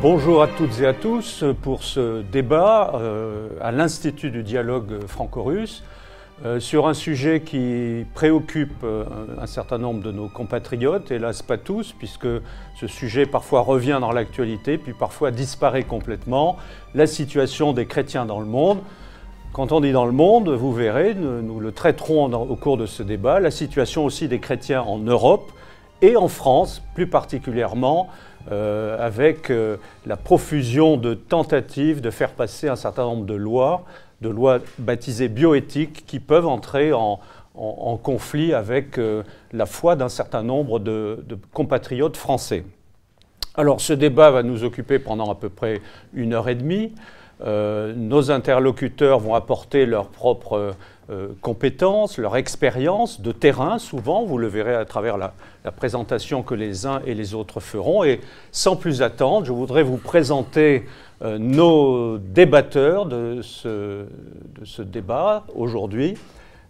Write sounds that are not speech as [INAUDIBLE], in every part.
Bonjour à toutes et à tous pour ce débat euh, à l'Institut du dialogue franco-russe euh, sur un sujet qui préoccupe euh, un certain nombre de nos compatriotes, hélas pas tous, puisque ce sujet parfois revient dans l'actualité, puis parfois disparaît complètement, la situation des chrétiens dans le monde. Quand on dit dans le monde, vous verrez, nous, le traiterons au cours de ce débat, la situation aussi des chrétiens en Europe et en France plus particulièrement, euh, avec la profusion de tentatives de faire passer un certain nombre de lois de lois baptisées bioéthiques qui peuvent entrer en, conflit avec euh, la foi d'un certain nombre de, compatriotes français. Alors ce débat va nous occuper pendant à peu près une heure et demie. Euh, nos interlocuteurs vont apporter leurs propres euh, compétences, leur expérience de terrain, souvent, vous le verrez à travers la, présentation que les uns et les autres feront. Et sans plus attendre, je voudrais vous présenter euh, nos débatteurs de ce, de ce débat aujourd'hui.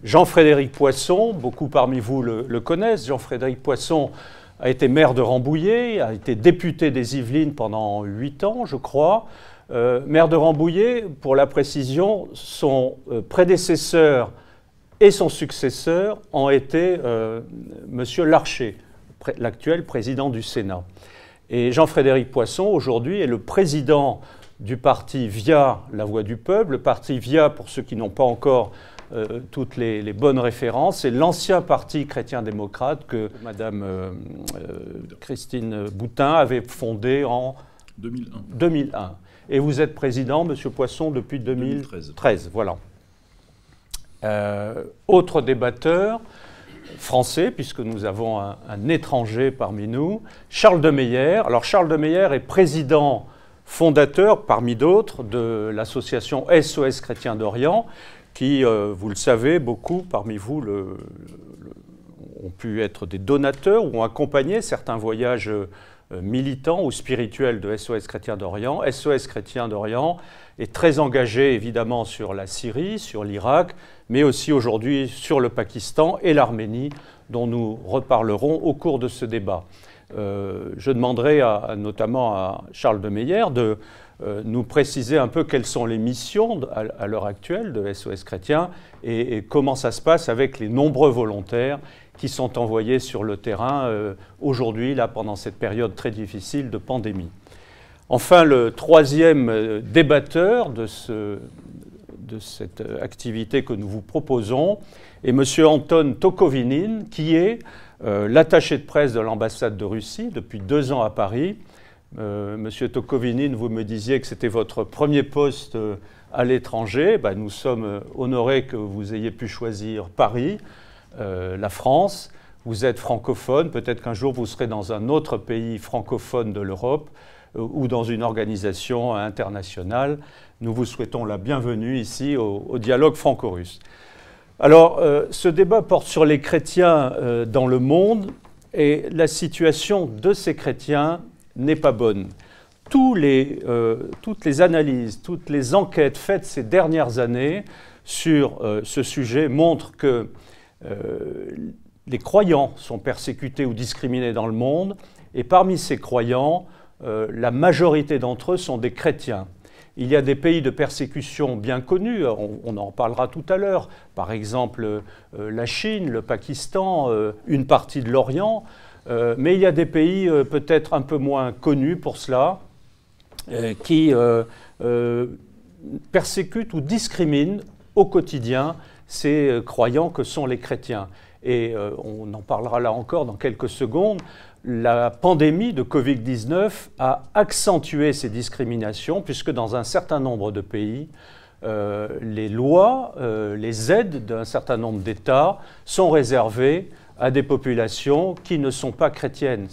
Jean-Frédéric Poisson, beaucoup parmi vous le, connaissent. Jean-Frédéric Poisson a été maire de Rambouillet, a été député des Yvelines pendant huit ans, je crois. Euh, maire de Rambouillet, pour la précision, son euh, prédécesseur et son successeur ont été euh, M. Larcher, l'actuel président du Sénat. Et Jean-Frédéric Poisson, aujourd'hui, est le président du parti Via la Voix du Peuple. Le parti Via, pour ceux qui n'ont pas encore euh, toutes les, bonnes références, c'est l'ancien parti chrétien-démocrate que Mme euh, euh, Christine Boutin avait fondé en 2001. 2001. Et vous êtes président, Monsieur Poisson, depuis 2013. voilà. autre débatteur français, puisque nous avons un, un, étranger parmi nous, Charles de Meyer. Alors Charles de Meyer est président fondateur, parmi d'autres, de l'association SOS Chrétien d'Orient, qui, euh, vous le savez, beaucoup parmi vous ont pu être des donateurs ou ont accompagné certains voyages euh, militants ou spirituels de SOS Chrétien d'Orient. SOS Chrétien d'Orient est très engagé évidemment sur la Syrie, sur l'Irak, mais aussi aujourd'hui sur le Pakistan et l'Arménie, dont nous reparlerons au cours de ce débat. Euh, je demanderai notamment à Charles de Meyer de euh, nous préciser un peu quelles sont les missions à, l'heure actuelle de SOS Chrétien et, comment ça se passe avec les nombreux volontaires qui sont envoyés sur le terrain euh, aujourd'hui, là, pendant cette période très difficile de pandémie. Enfin, le troisième débatteur de, ce, de cette activité que nous vous proposons est M. Anton Tokovinin, qui est euh, l'attaché de presse de l'ambassade de Russie depuis deux ans à Paris. Euh, Monsieur Tokovinin, vous me disiez que c'était votre premier poste euh, à l'étranger. Ben, nous sommes honorés que vous ayez pu choisir Paris, la France. Vous êtes francophone, peut-être qu'un jour vous serez dans un autre pays francophone de l'Europe ou dans une organisation internationale. Nous vous souhaitons la bienvenue ici au dialogue franco-russe. Alors, euh, ce débat porte sur les chrétiens euh, dans le monde et la situation de ces chrétiens n'est pas bonne. Euh, toutes les analyses, toutes les enquêtes faites ces dernières années sur ce sujet montrent que les croyants sont persécutés ou discriminés dans le monde et parmi ces croyants, la majorité d'entre eux sont des chrétiens. Il y a des pays de persécution bien connus, on, en parlera tout à l'heure, par exemple euh, la Chine, le Pakistan, euh, une partie de l'Orient, euh, mais il y a des pays peut-être un peu moins connus pour cela, qui persécutent ou discriminent au quotidien ces croyants que sont les chrétiens. Et on en parlera là encore dans quelques secondes la pandémie de Covid-19 a accentué ces discriminations, puisque dans un certain nombre de pays, euh, les lois, euh, les aides d'un certain nombre d'États sont réservées à des populations qui ne sont pas chrétiennes.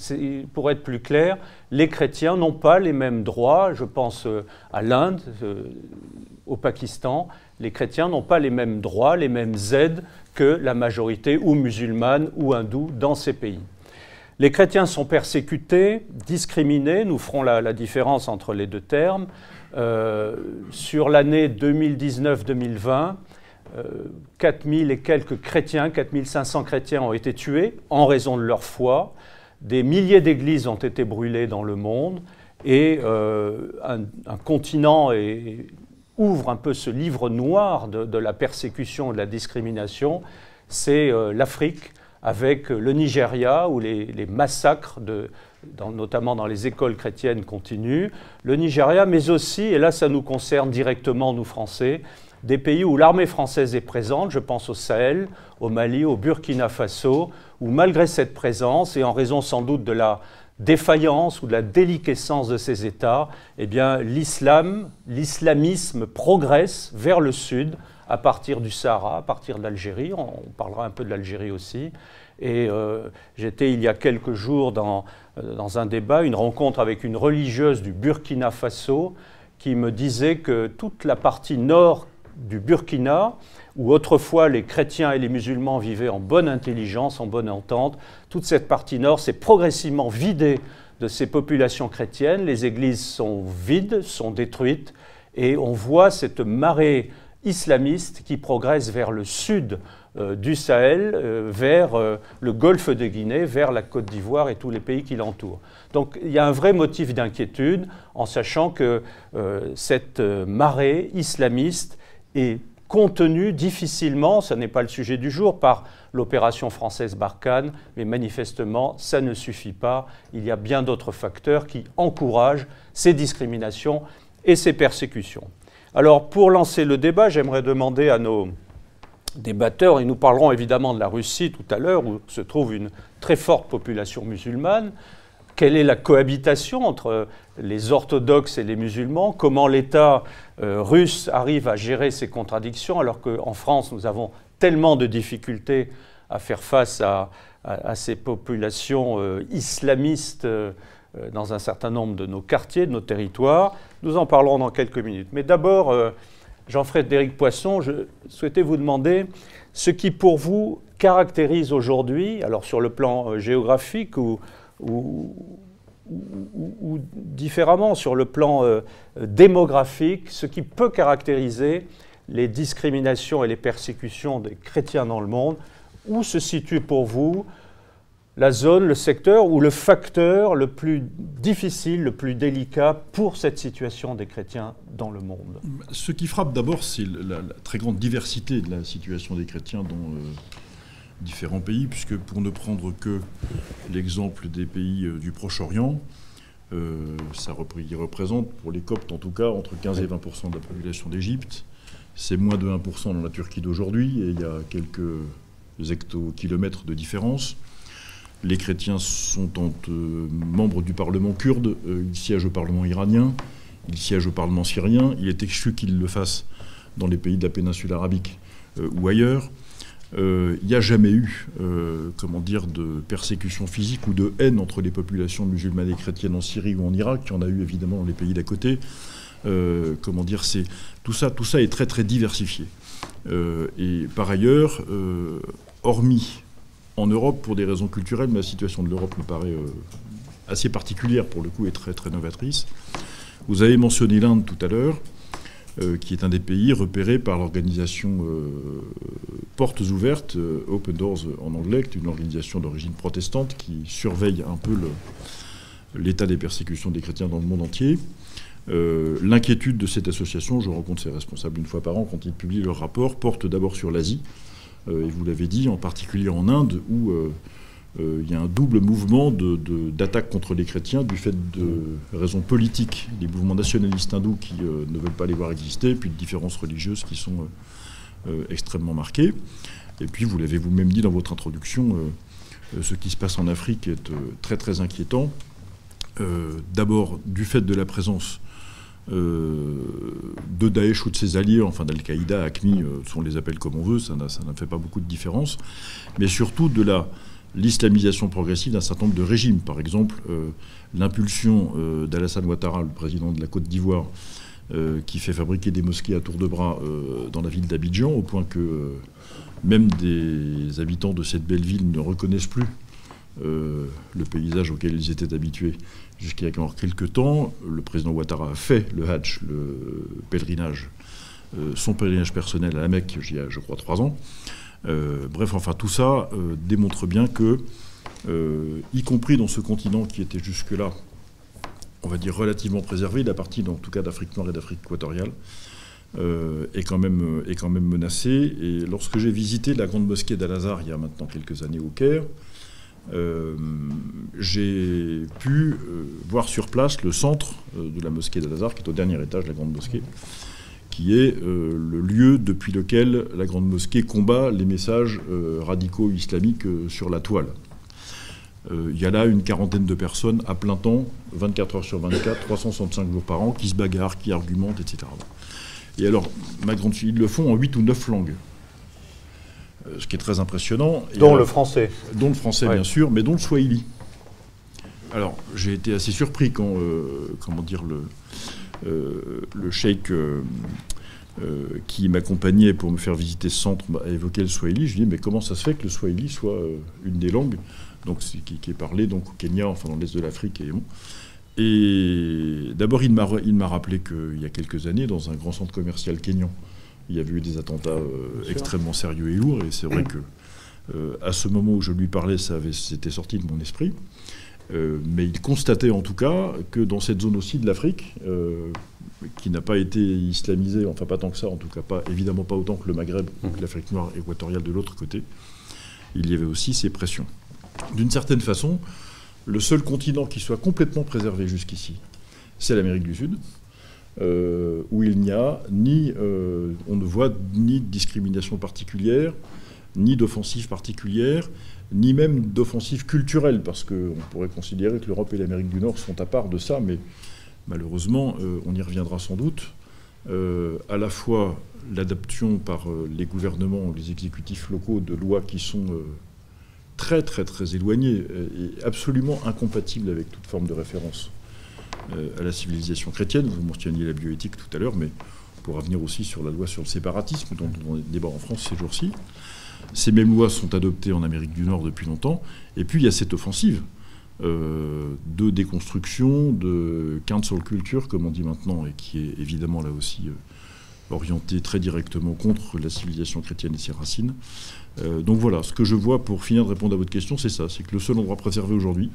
Pour être plus clair, les chrétiens n'ont pas les mêmes droits, je pense euh, à l'Inde, au Pakistan, les chrétiens n'ont pas les mêmes droits, les mêmes aides que la majorité ou musulmane ou hindoue dans ces pays. Les chrétiens sont persécutés, discriminés, nous ferons la, différence entre les deux termes. Euh, sur l'année 2019-2020, 4000 euh, et quelques chrétiens, 4500 chrétiens ont été tués en raison de leur foi. Des milliers d'églises ont été brûlées dans le monde Et un, continent ouvre un peu ce livre noir de, la persécution de la discrimination, c'est l'Afrique avec le Nigeria où les, massacres, notamment dans les écoles chrétiennes, continuent. Le Nigeria, mais aussi, et là ça nous concerne directement, nous Français, des pays où l'armée française est présente, je pense au Sahel, au Mali, au Burkina Faso, où malgré cette présence, et en raison sans doute de la défaillance ou de la déliquescence de ces États, eh bien l'islam, l'islamisme progresse vers le sud, à partir du Sahara, à partir de l'Algérie. On, parlera un peu de l'Algérie aussi. Et euh, j'étais il y a quelques jours dans, euh, dans, un débat, une rencontre avec une religieuse du Burkina Faso qui me disait que toute la partie nord du Burkina, où autrefois les chrétiens et les musulmans vivaient en bonne intelligence, en bonne entente, toute cette partie nord s'est progressivement vidée de ces populations chrétiennes. Les églises sont vides, sont détruites, et on voit cette marée islamiste qui progresse vers le sud euh, du Sahel, euh, vers euh, le golfe de Guinée, vers la Côte d'Ivoire et tous les pays qui l'entourent. Donc il y a un vrai motif d'inquiétude en sachant que cette marée islamiste est contenue difficilement, ce n'est pas le sujet du jour, par l'opération française Barkhane, mais manifestement, ça ne suffit pas. Il y a bien d'autres facteurs qui encouragent ces discriminations et ces persécutions. Alors, pour lancer le débat, j'aimerais demander à nos débatteurs, et nous parlerons évidemment de la Russie tout à l'heure, où se trouve une très forte population musulmane, quelle est la cohabitation entre les orthodoxes et les musulmans, comment l'État russe arrive à gérer ces contradictions, alors qu'en France, nous avons tellement de difficultés à faire face à, ces populations euh, islamistes. Euh, euh, dans un certain nombre de nos quartiers, de nos territoires. Nous en parlerons dans quelques minutes. Mais d'abord, euh, Jean-Frédéric Poisson, je souhaitais vous demander ce qui pour vous caractérise aujourd'hui, alors sur le plan euh, géographique ou, différemment sur le plan démographique, ce qui peut caractériser les discriminations et les persécutions des chrétiens dans le monde. Où se situe pour vous la zone, le secteur ou le facteur le plus difficile, le plus délicat pour cette situation des chrétiens dans le monde? Ce qui frappe d'abord, c'est la, très grande diversité de la situation des chrétiens dans euh, différents pays, puisque pour ne prendre que l'exemple des pays euh, du Proche-Orient, euh, ça représente, pour les Coptes en tout cas, entre 15 et 20% de la population d'Égypte. C'est moins de 1% dans la Turquie d'aujourd'hui, et il y a quelques hectokilomètres de différence. Les chrétiens sont euh, membres du Parlement kurde, ils siègent au Parlement iranien, ils siègent au Parlement syrien. Il est exclu qu'ils le fassent dans les pays de la péninsule arabique ou ailleurs. Il n'y a jamais eu, comment dire, de persécution physique ou de haine entre les populations musulmanes et chrétiennes en Syrie ou en Irak. Il y en a eu évidemment dans les pays d'à côté. comment dire, c'est tout ça, tout ça est très très diversifié. et par ailleurs, hormis en Europe, pour des raisons culturelles, mais la situation de l'Europe me paraît euh, assez particulière pour le coup et très, très novatrice. Vous avez mentionné l'Inde tout à l'heure, euh, qui est un des pays repérés par l'organisation euh, Portes Ouvertes, Open Doors en anglais, qui est une organisation d'origine protestante qui surveille un peu l'état des persécutions des chrétiens dans le monde entier. L'inquiétude de cette association, je rencontre ses responsables une fois par an quand ils publient leur rapport, porte d'abord sur l'Asie, euh, et vous l'avez dit, en particulier en Inde, où euh, euh, il y a un double mouvement d'attaque contre les chrétiens du fait de raisons politiques, des mouvements nationalistes hindous qui ne veulent pas les voir exister, puis de différences religieuses qui sont extrêmement marquées. Et puis, vous l'avez vous-même dit dans votre introduction, ce qui se passe en Afrique est très très inquiétant. D'abord, du fait de la présence euh, de Daesh ou de ses alliés, enfin d'Al-Qaïda, ACMI, euh, on les appelle comme on veut, ça ne fait pas beaucoup de différence, mais surtout de la l'islamisation progressive d'un certain nombre de régimes. Par exemple, euh, l'impulsion d'Alassane Ouattara, le président de la Côte d'Ivoire, qui fait fabriquer des mosquées à tour de bras dans la ville d'Abidjan, au point que même des habitants de cette belle ville ne reconnaissent plus le paysage auquel ils étaient habitués encore quelques temps, le président Ouattara a fait le Hajj, le pèlerinage, euh, son pèlerinage personnel à la Mecque, il y a, je crois, trois ans. Euh, bref, enfin, tout ça euh, démontre bien que, y compris dans ce continent qui était jusque-là on va dire, relativement préservée. La partie, en tout cas, d'Afrique noire et d'Afrique équatoriale est, quand même, menacée. Et lorsque j'ai visité la grande mosquée d'Al-Azhar il y a maintenant quelques années au Caire, j'ai pu voir sur place le centre de la mosquée d'Al-Azhar, qui est au dernier étage de la grande mosquée, qui est euh, le lieu depuis lequel la Grande Mosquée combat les messages euh, radicaux islamiques euh, sur la toile. Il y a là une quarantaine de personnes à plein temps, 24 heures sur 24, 365 jours par an, qui se bagarrent, qui argumentent, etc. Et alors, ma grande ils le font en 8 ou 9 langues. Ce qui est très impressionnant. Dont le français. Dont le français, bien sûr, mais dont le swahili. Alors, j'ai été assez surpris quand, comment dire, le, le cheikh euh, euh, qui m'accompagnait pour me faire visiter ce centre a évoqué le swahili. Je lui ai dit, mais comment ça se fait que le swahili soit une des langues donc, qui, est parlée donc, au Kenya, enfin dans l'est de l'Afrique et Et d'abord, il m'a rappelé qu'il y a quelques années, dans un grand centre commercial kenyan, il y avait eu des attentats extrêmement sérieux et lourds. Et c'est vrai que à ce moment où je lui parlais, ça c'était sorti de mon esprit. Euh, mais il constatait en tout cas que dans cette zone aussi de l'Afrique, euh, qui n'a pas été islamisée, enfin pas tant que ça, en tout cas évidemment pas autant que le Maghreb ou que l'Afrique noire équatoriale de l'autre côté, il y avait aussi ces pressions. D'une certaine façon, le seul continent qui soit complètement préservé jusqu'ici, c'est l'Amérique du Sud, euh, où il n'y a ni, on ne voit ni de discrimination particulière, ni d'offensive particulière, ni même d'offensive culturelle, parce qu'on pourrait considérer que l'Europe et l'Amérique du Nord sont à part de ça, mais malheureusement, euh, on y reviendra sans doute. Euh, à la fois l'adoption par euh, les gouvernements, les exécutifs locaux de lois qui sont très très très éloignées et absolument incompatibles avec toute forme de référence à la civilisation chrétienne. Vous mentionniez la bioéthique tout à l'heure, mais on pourra venir aussi sur la loi sur le séparatisme dont on débat en France ces jours-ci. Ces mêmes lois sont adoptées en Amérique du Nord depuis longtemps. Et puis il y a cette offensive euh, de déconstruction, de cancel culture, comme on dit maintenant, et qui est évidemment là aussi euh, orientée très directement contre la civilisation chrétienne et ses racines. Euh, donc voilà, ce que je vois pour finir de répondre à votre question, c'est ça, c'est que le seul endroit préservé aujourd'hui,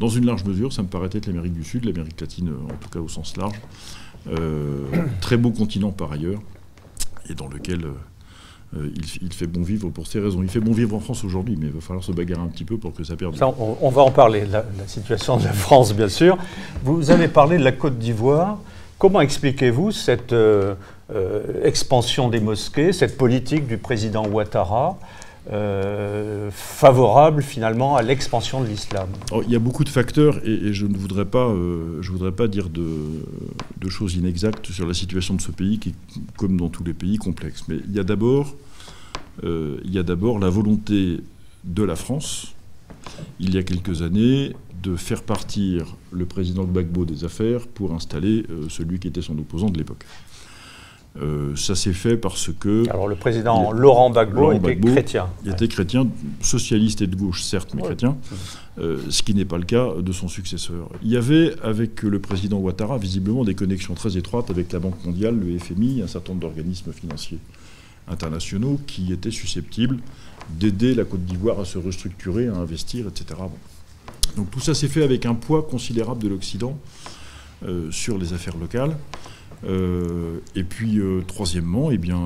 dans une large mesure, ça me paraît être l'Amérique du Sud, l'Amérique latine en tout cas au sens large, très beau continent par ailleurs, et dans lequel euh, il, fait bon vivre pour ces raisons. Il fait bon vivre en France aujourd'hui, mais il va falloir se bagarrer un petit peu pour que ça perde. on, va en parler, la, situation de la France, bien sûr. Vous avez parlé de la Côte d'Ivoire. Comment expliquez-vous cette euh, euh, expansion des mosquées, cette politique du président Ouattara favorable finalement à l'expansion de l'islam Il y a beaucoup de facteurs et, je ne voudrais pas, je voudrais pas dire de, choses inexactes sur la situation de ce pays qui est, comme dans tous les pays, complexe. Mais il y a d'abord euh, la volonté de la France, il y a quelques années, de faire partir le président Gbagbo des affaires pour installer euh, celui qui était son opposant de l'époque. Euh, ça s'est fait parce que. Alors le président Laurent Gbagbo était chrétien. Il était chrétien, socialiste et de gauche, certes, mais chrétien, ce qui n'est pas le cas de son successeur. Il y avait avec le président Ouattara visiblement des connexions très étroites avec la Banque mondiale, le FMI, un certain nombre d'organismes financiers internationaux qui étaient susceptibles d'aider la Côte d'Ivoire à se restructurer, à investir, etc. Donc tout ça s'est fait avec un poids considérable de l'Occident euh, sur les affaires locales. Euh, et puis, euh, troisièmement, eh bien,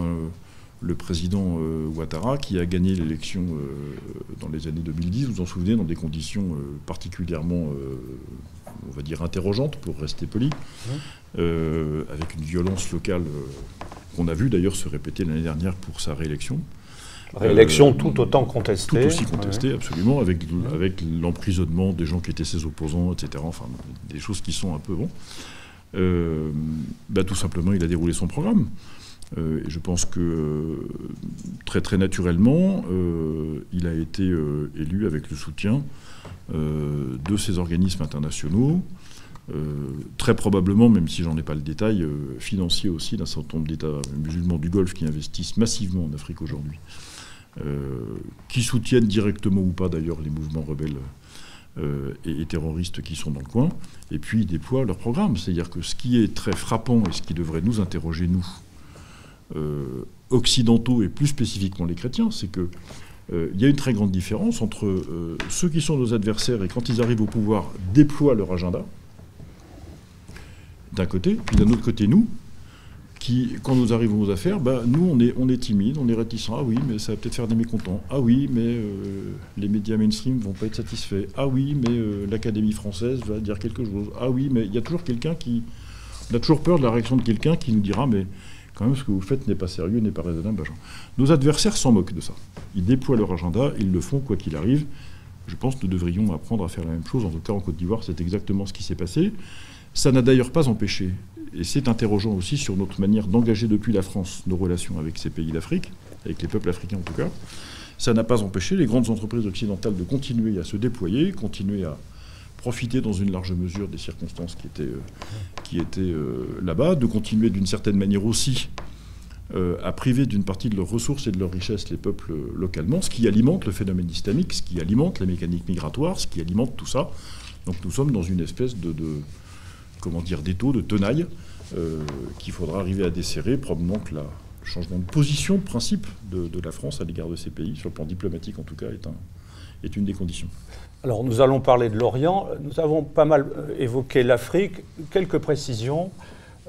le président Ouattara, qui a gagné l'élection dans les années 2010, vous vous en souvenez, dans des conditions particulièrement, on va dire, interrogeantes, pour rester poli, mmh. avec une violence locale qu'on a vu d'ailleurs se répéter l'année dernière pour sa réélection. Réélection euh, tout autant contestée. Tout aussi contestée, absolument, avec, avec l'emprisonnement des gens qui étaient ses opposants, etc. Enfin, des choses qui sont un peu bon. Euh, bah, tout simplement, il a déroulé son programme. Euh, et je pense que très très naturellement, il a été élu avec le soutien de ces organismes internationaux, euh, très probablement, même si j'en ai pas le détail, euh, financier aussi d'un certain nombre d'États musulmans du Golfe qui investissent massivement en Afrique aujourd'hui, euh, qui soutiennent directement ou pas d'ailleurs les mouvements rebelles et, terroristes qui sont dans le coin, et puis déploient leur programme. C'est-à-dire que ce qui est très frappant et ce qui devrait nous interroger, nous, occidentaux et plus spécifiquement les chrétiens, c'est que il y a une très grande différence entre ceux qui sont nos adversaires et quand ils arrivent au pouvoir déploient leur agenda, d'un côté, puis d'un autre côté, nous, qui, quand nous arrivons aux affaires, bah, nous, on est, on timide, on est réticent. Ah oui, mais ça va peut-être faire des mécontents. Ah oui, mais euh, les médias mainstream vont pas être satisfaits. Ah oui, mais euh, l'Académie française va dire quelque chose. Ah oui, mais il y a toujours quelqu'un qui... On a toujours peur de la réaction de quelqu'un qui nous dira, mais quand même, ce que vous faites n'est pas sérieux, n'est pas raisonnable. Nos adversaires s'en moquent de ça. Ils déploient leur agenda, ils le font quoi qu'il arrive. Je pense que nous devrions apprendre à faire la même chose. En tout cas, en Côte d'Ivoire, c'est exactement ce qui s'est passé. Ça n'a d'ailleurs pas empêché, et c'est interrogeant aussi sur notre manière d'engager depuis la France nos relations avec ces pays d'Afrique, avec les peuples africains en tout cas, ça n'a pas empêché les grandes entreprises occidentales de continuer à se déployer, continuer à profiter dans une large mesure des circonstances qui étaient, euh, qui étaient euh, là-bas, de continuer d'une certaine manière aussi euh, à priver d'une partie de leurs ressources et de leurs richesses les peuples localement, ce qui alimente le phénomène islamique, ce qui alimente la mécanique migratoire, ce qui alimente tout ça. Donc nous sommes dans une espèce de, comment dire, d'étau, de tenaille qu'il faudra arriver à desserrer, probablement que la, le changement de position, de principe de, la France à l'égard de ces pays, sur le plan diplomatique en tout cas, est, un, est une des conditions. Alors nous allons parler de l'Orient. Nous avons pas mal euh, évoqué l'Afrique. Quelques précisions.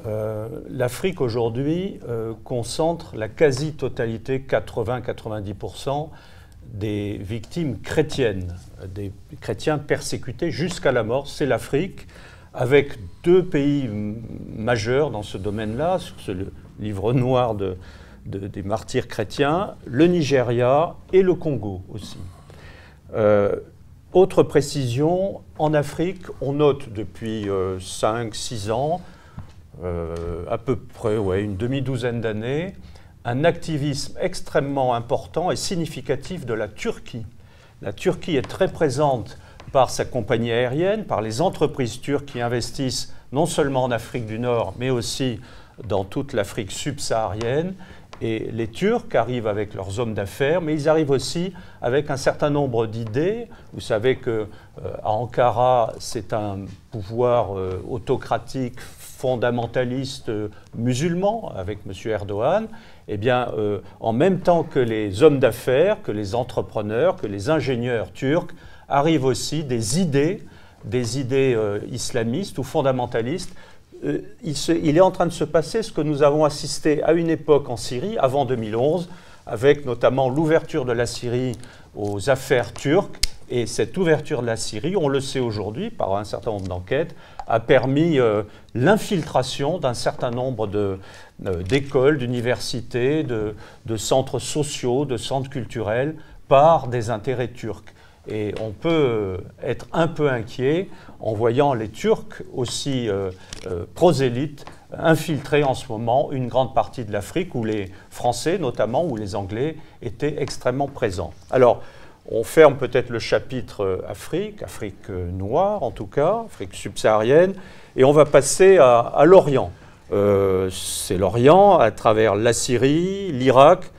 Euh, L'Afrique aujourd'hui euh, concentre la quasi-totalité, 80-90%, des victimes chrétiennes, des chrétiens persécutés jusqu'à la mort. C'est l'Afrique, avec deux pays majeurs dans ce domaine-là, sur ce livre noir des martyrs chrétiens, le Nigeria et le Congo aussi. Autre précision, en Afrique, on note depuis 5-6 euh, ans, euh, à peu près ouais, une demi-douzaine d'années, un activisme extrêmement important et significatif de la Turquie. La Turquie est très présente par sa compagnie aérienne, par les entreprises turques qui investissent non seulement en Afrique du Nord, mais aussi dans toute l'Afrique subsaharienne. Et les Turcs arrivent avec leurs hommes d'affaires, mais ils arrivent aussi avec un certain nombre d'idées. Vous savez qu'à euh, Ankara, c'est un pouvoir euh, autocratique, fondamentaliste euh, musulman, avec M. Erdogan. Eh bien, en même temps que les hommes d'affaires, que les entrepreneurs, que les ingénieurs turcs, arrivent aussi des idées, des idées islamistes ou fondamentalistes euh, il, est en train de se passer ce que nous avons assisté à une époque en Syrie, avant 2011, avec notamment l'ouverture de la Syrie aux affaires turques. Et cette ouverture de la Syrie, on le sait aujourd'hui par un certain nombre d'enquêtes, a permis euh, l'infiltration d'un certain nombre euh, d'écoles, d'universités, de, centres sociaux, de centres culturels par des intérêts turcs. Et on peut être un peu inquiet en voyant les Turcs aussi euh, euh, prosélytes infiltrer en ce moment une grande partie de l'Afrique où les Français notamment, où les Anglais étaient extrêmement présents. Alors, on ferme peut-être le chapitre euh, Afrique, Afrique noire en tout cas, Afrique subsaharienne, et on va passer à, l'Orient. C'est l'Orient à travers la Syrie, l'Irak,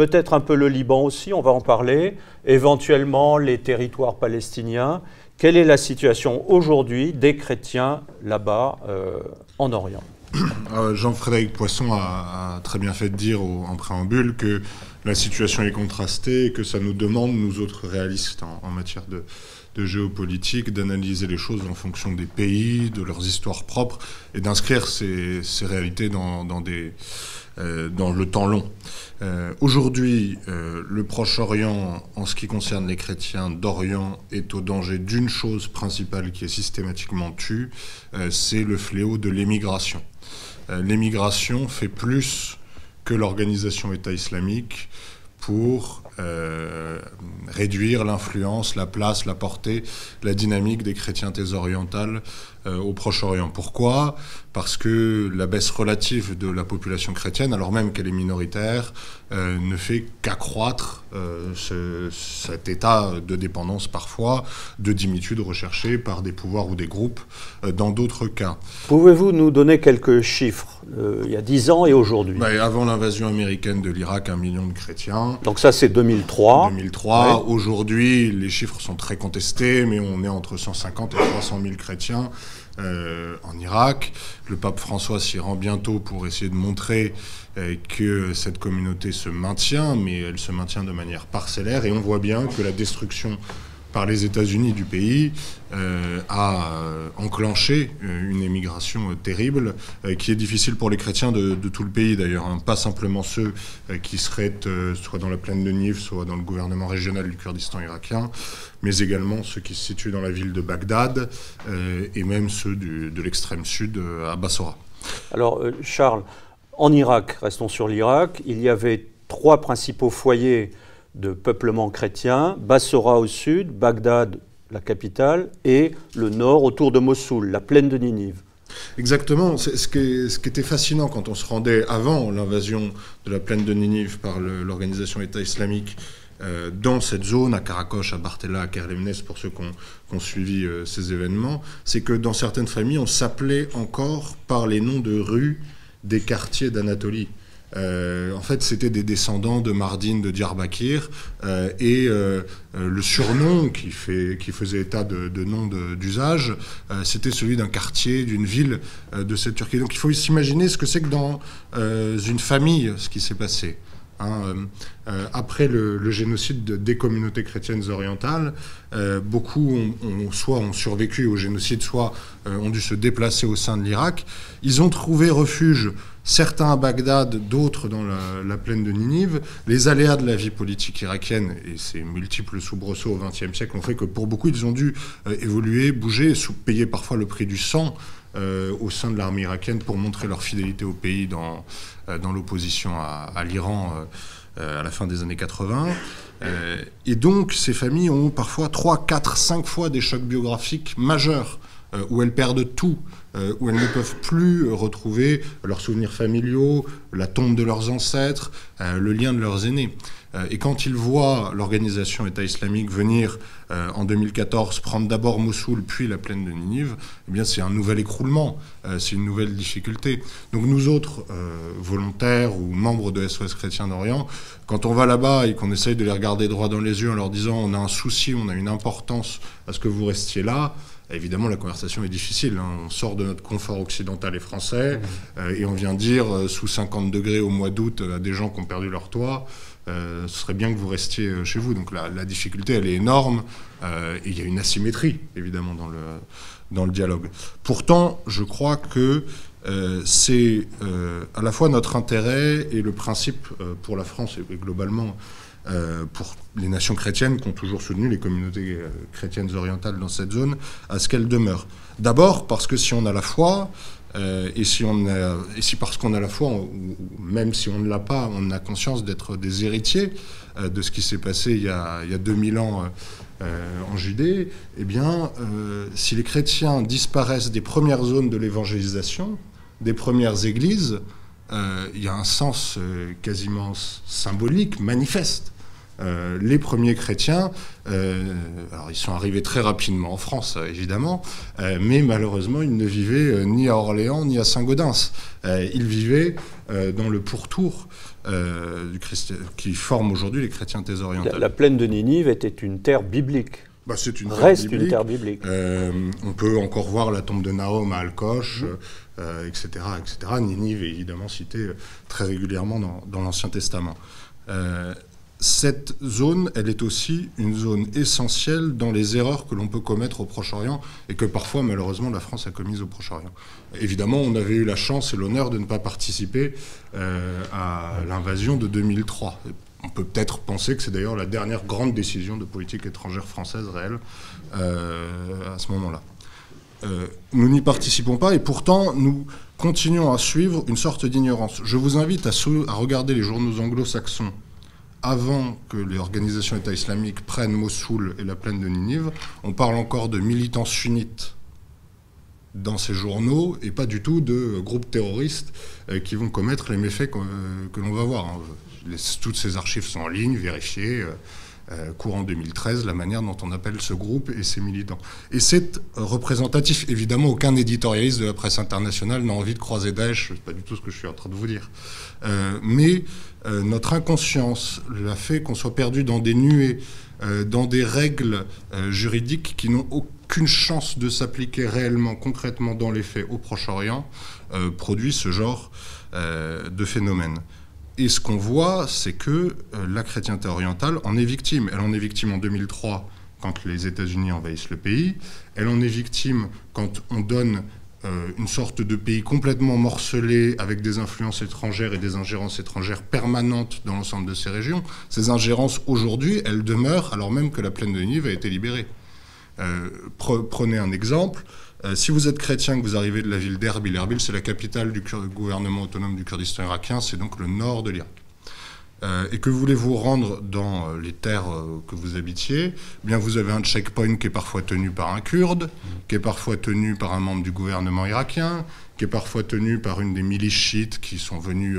peut-être un peu le Liban aussi, on va en parler, éventuellement les territoires palestiniens. Quelle est la situation aujourd'hui des chrétiens là-bas euh, en Orient? [COUGHS] Euh, Jean-Frédéric Poisson a, très bien fait de dire en préambule que la situation est contrastée et que ça nous demande, nous autres réalistes en, matière de, géopolitique, d'analyser les choses en fonction des pays, de leurs histoires propres et d'inscrire ces, réalités dans, des, dans le temps long. Euh, aujourd'hui, euh, le Proche-Orient, en ce qui concerne les chrétiens d'Orient, est au danger d'une chose principale qui est systématiquement tue, euh, c'est le fléau de l'émigration. l'émigration fait plus que l'organisation État islamique pour réduire l'influence, la place, la portée, la dynamique des chrétientés orientales au Proche-Orient. Pourquoi? Parce que la baisse relative de la population chrétienne, alors même qu'elle est minoritaire, euh, ne fait qu'accroître euh, cet état de dépendance parfois, de dimitude recherchée par des pouvoirs ou des groupes euh, dans d'autres cas. Pouvez-vous nous donner quelques chiffres il y a 10 ans et aujourd'hui? Bah, Avant l'invasion américaine de l'Irak, un million de chrétiens. Donc ça c'est 2003. 2003. Aujourd'hui, les chiffres sont très contestés, mais on est entre 150 et 300 000 chrétiens. Euh, en Irak. Le pape François s'y rend bientôt pour essayer de montrer euh, que cette communauté se maintient, mais elle se maintient de manière parcellaire. Et on voit bien que la destruction par les États-Unis du pays a enclenché une émigration terrible qui est difficile pour les chrétiens de, tout le pays d'ailleurs, hein. pas simplement ceux qui seraient soit dans la plaine de Niv, soit dans le gouvernement régional du Kurdistan irakien, mais également ceux qui se situent dans la ville de Bagdad et même ceux de l'extrême sud à Bassora. Alors Charles, en Irak, restons sur l'Irak, il y avait trois principaux foyers de peuplement chrétien, Bassora au sud, Bagdad, la capitale, et le nord autour de Mossoul, la plaine de Ninive. Exactement. Ce qui, était fascinant quand on se rendait avant l'invasion de la plaine de Ninive par l'organisation État islamique euh, dans cette zone, à Karakosh, à Bartella, à Kerlemnes, pour ceux qui ont, suivi euh, ces événements, c'est que dans certaines familles, on s'appelait encore par les noms de rues des quartiers d'Anatolie. Euh, en fait, c'était des descendants de Mardin de Diyarbakir euh, et euh, le surnom qui, faisait état de, de nom d'usage, c'était celui d'un quartier, d'une ville de cette Turquie. Donc il faut s'imaginer ce que c'est que dans une famille, ce qui s'est passé. Hein, après le, génocide des communautés chrétiennes orientales, beaucoup ont, soit ont survécu au génocide, soit ont dû se déplacer au sein de l'Irak. Ils ont trouvé refuge certains à Bagdad, d'autres dans la, plaine de Ninive. Les aléas de la vie politique irakienne et ces multiples soubresauts au XXe siècle ont fait que pour beaucoup, ils ont dû euh, évoluer, bouger, payer parfois le prix du sang euh, au sein de l'armée irakienne pour montrer leur fidélité au pays dans, euh, dans l'opposition à, l'Iran à la fin des années 80. et donc, ces familles ont parfois 3, 4, 5 fois des chocs biographiques majeurs où elles perdent tout. Euh, où elles ne peuvent plus retrouver leurs souvenirs familiaux, la tombe de leurs ancêtres, euh, le lien de leurs aînés. Euh, et quand ils voient l'organisation État islamique venir en 2014 prendre d'abord Mossoul puis la plaine de Ninive, eh bien c'est un nouvel écroulement, c'est une nouvelle difficulté. Donc nous autres, volontaires ou membres de SOS Chrétien d'Orient, quand on va là-bas et qu'on essaye de les regarder droit dans les yeux en leur disant on a un souci, on a une importance à ce que vous restiez là, Évidemment, la conversation est difficile. Hein. On sort de notre confort occidental et français mmh. euh, et on vient dire euh, sous 50 degrés au mois d'août à des gens qui ont perdu leur toit, euh, ce serait bien que vous restiez chez vous. Donc la, difficulté, elle est énorme et il y a une asymétrie, évidemment, dans le, dans le dialogue. Pourtant, je crois que c'est à la fois notre intérêt et le principe pour la France et globalement euh, pour les nations chrétiennes qui ont toujours soutenu les communautés euh, chrétiennes orientales dans cette zone, à ce qu'elles demeurent. D'abord parce que si on a la foi, euh, et, si parce qu'on a la foi, ou même si on ne l'a pas, on a conscience d'être des héritiers de ce qui s'est passé il y, a, il y a 2000 ans en Judée, eh bien, si les chrétiens disparaissent des premières zones de l'évangélisation, des premières églises, il y a un sens quasiment symbolique, manifeste, euh, les premiers chrétiens, euh, alors ils sont arrivés très rapidement en France, évidemment, euh, mais malheureusement, ils ne vivaient ni à Orléans ni à Saint-Gaudens. ils vivaient dans le pourtour qui forme aujourd'hui les chrétiens orientales. La, la plaine de Ninive était une terre biblique. Bah, c'est une Reste une terre biblique. on peut encore voir la tombe de Nahom à Alcoche, etc., etc. Ninive est évidemment citée très régulièrement dans, dans l'Ancien Testament cette zone, elle est aussi une zone essentielle dans les erreurs que l'on peut commettre au Proche-Orient et que parfois, malheureusement, la France a commises au Proche-Orient. Évidemment, on avait eu la chance et l'honneur de ne pas participer euh, à l'invasion de 2003. On peut peut-être penser que c'est d'ailleurs la dernière grande décision de politique étrangère française réelle euh, à ce moment-là. Euh, nous n'y participons pas et pourtant nous continuons à suivre une sorte d'ignorance. Je vous invite à, à regarder les journaux anglo-saxons avant que les organisations État islamique prennent Mossoul et la plaine de Ninive, on parle encore de militants sunnites dans ces journaux et pas du tout de groupes terroristes euh, qui vont commettre les méfaits que, l'on va voir. Toutes ces archives sont en ligne, vérifiées. Euh, courant 2013, la manière dont on appelle ce groupe et ses militants. Et c'est représentatif. Évidemment, aucun éditorialiste de la presse internationale n'a envie de croiser Daesh, c'est pas du tout ce que je suis en train de vous dire. mais euh, notre inconscience, le fait qu'on soit perdu dans des nuées, euh, dans des règles euh, juridiques qui n'ont aucune chance de s'appliquer réellement, concrètement dans les faits au Proche-Orient, produit ce genre de phénomène. Et ce qu'on voit, c'est que la chrétienté orientale en est victime. Elle en est victime en 2003 quand les États-Unis envahissent le pays. Elle en est victime quand on donne euh, une sorte de pays complètement morcelé avec des influences étrangères et des ingérences étrangères permanentes dans l'ensemble de ces régions. Ces ingérences, aujourd'hui, elles demeurent alors même que la plaine de Nive a été libérée. Euh, prenez un exemple. Euh, si vous êtes chrétien, que vous arrivez de la ville d'Erbil, Erbil c'est la capitale du gouvernement autonome du Kurdistan irakien, c'est donc le nord de l'Irak. Euh, et que voulez vous rendre dans euh, les terres que vous habitiez, eh bien vous avez un checkpoint qui est parfois tenu par un Kurde, qui est parfois tenu par un membre du gouvernement irakien, qui est parfois tenu par une des milices chiites qui sont venues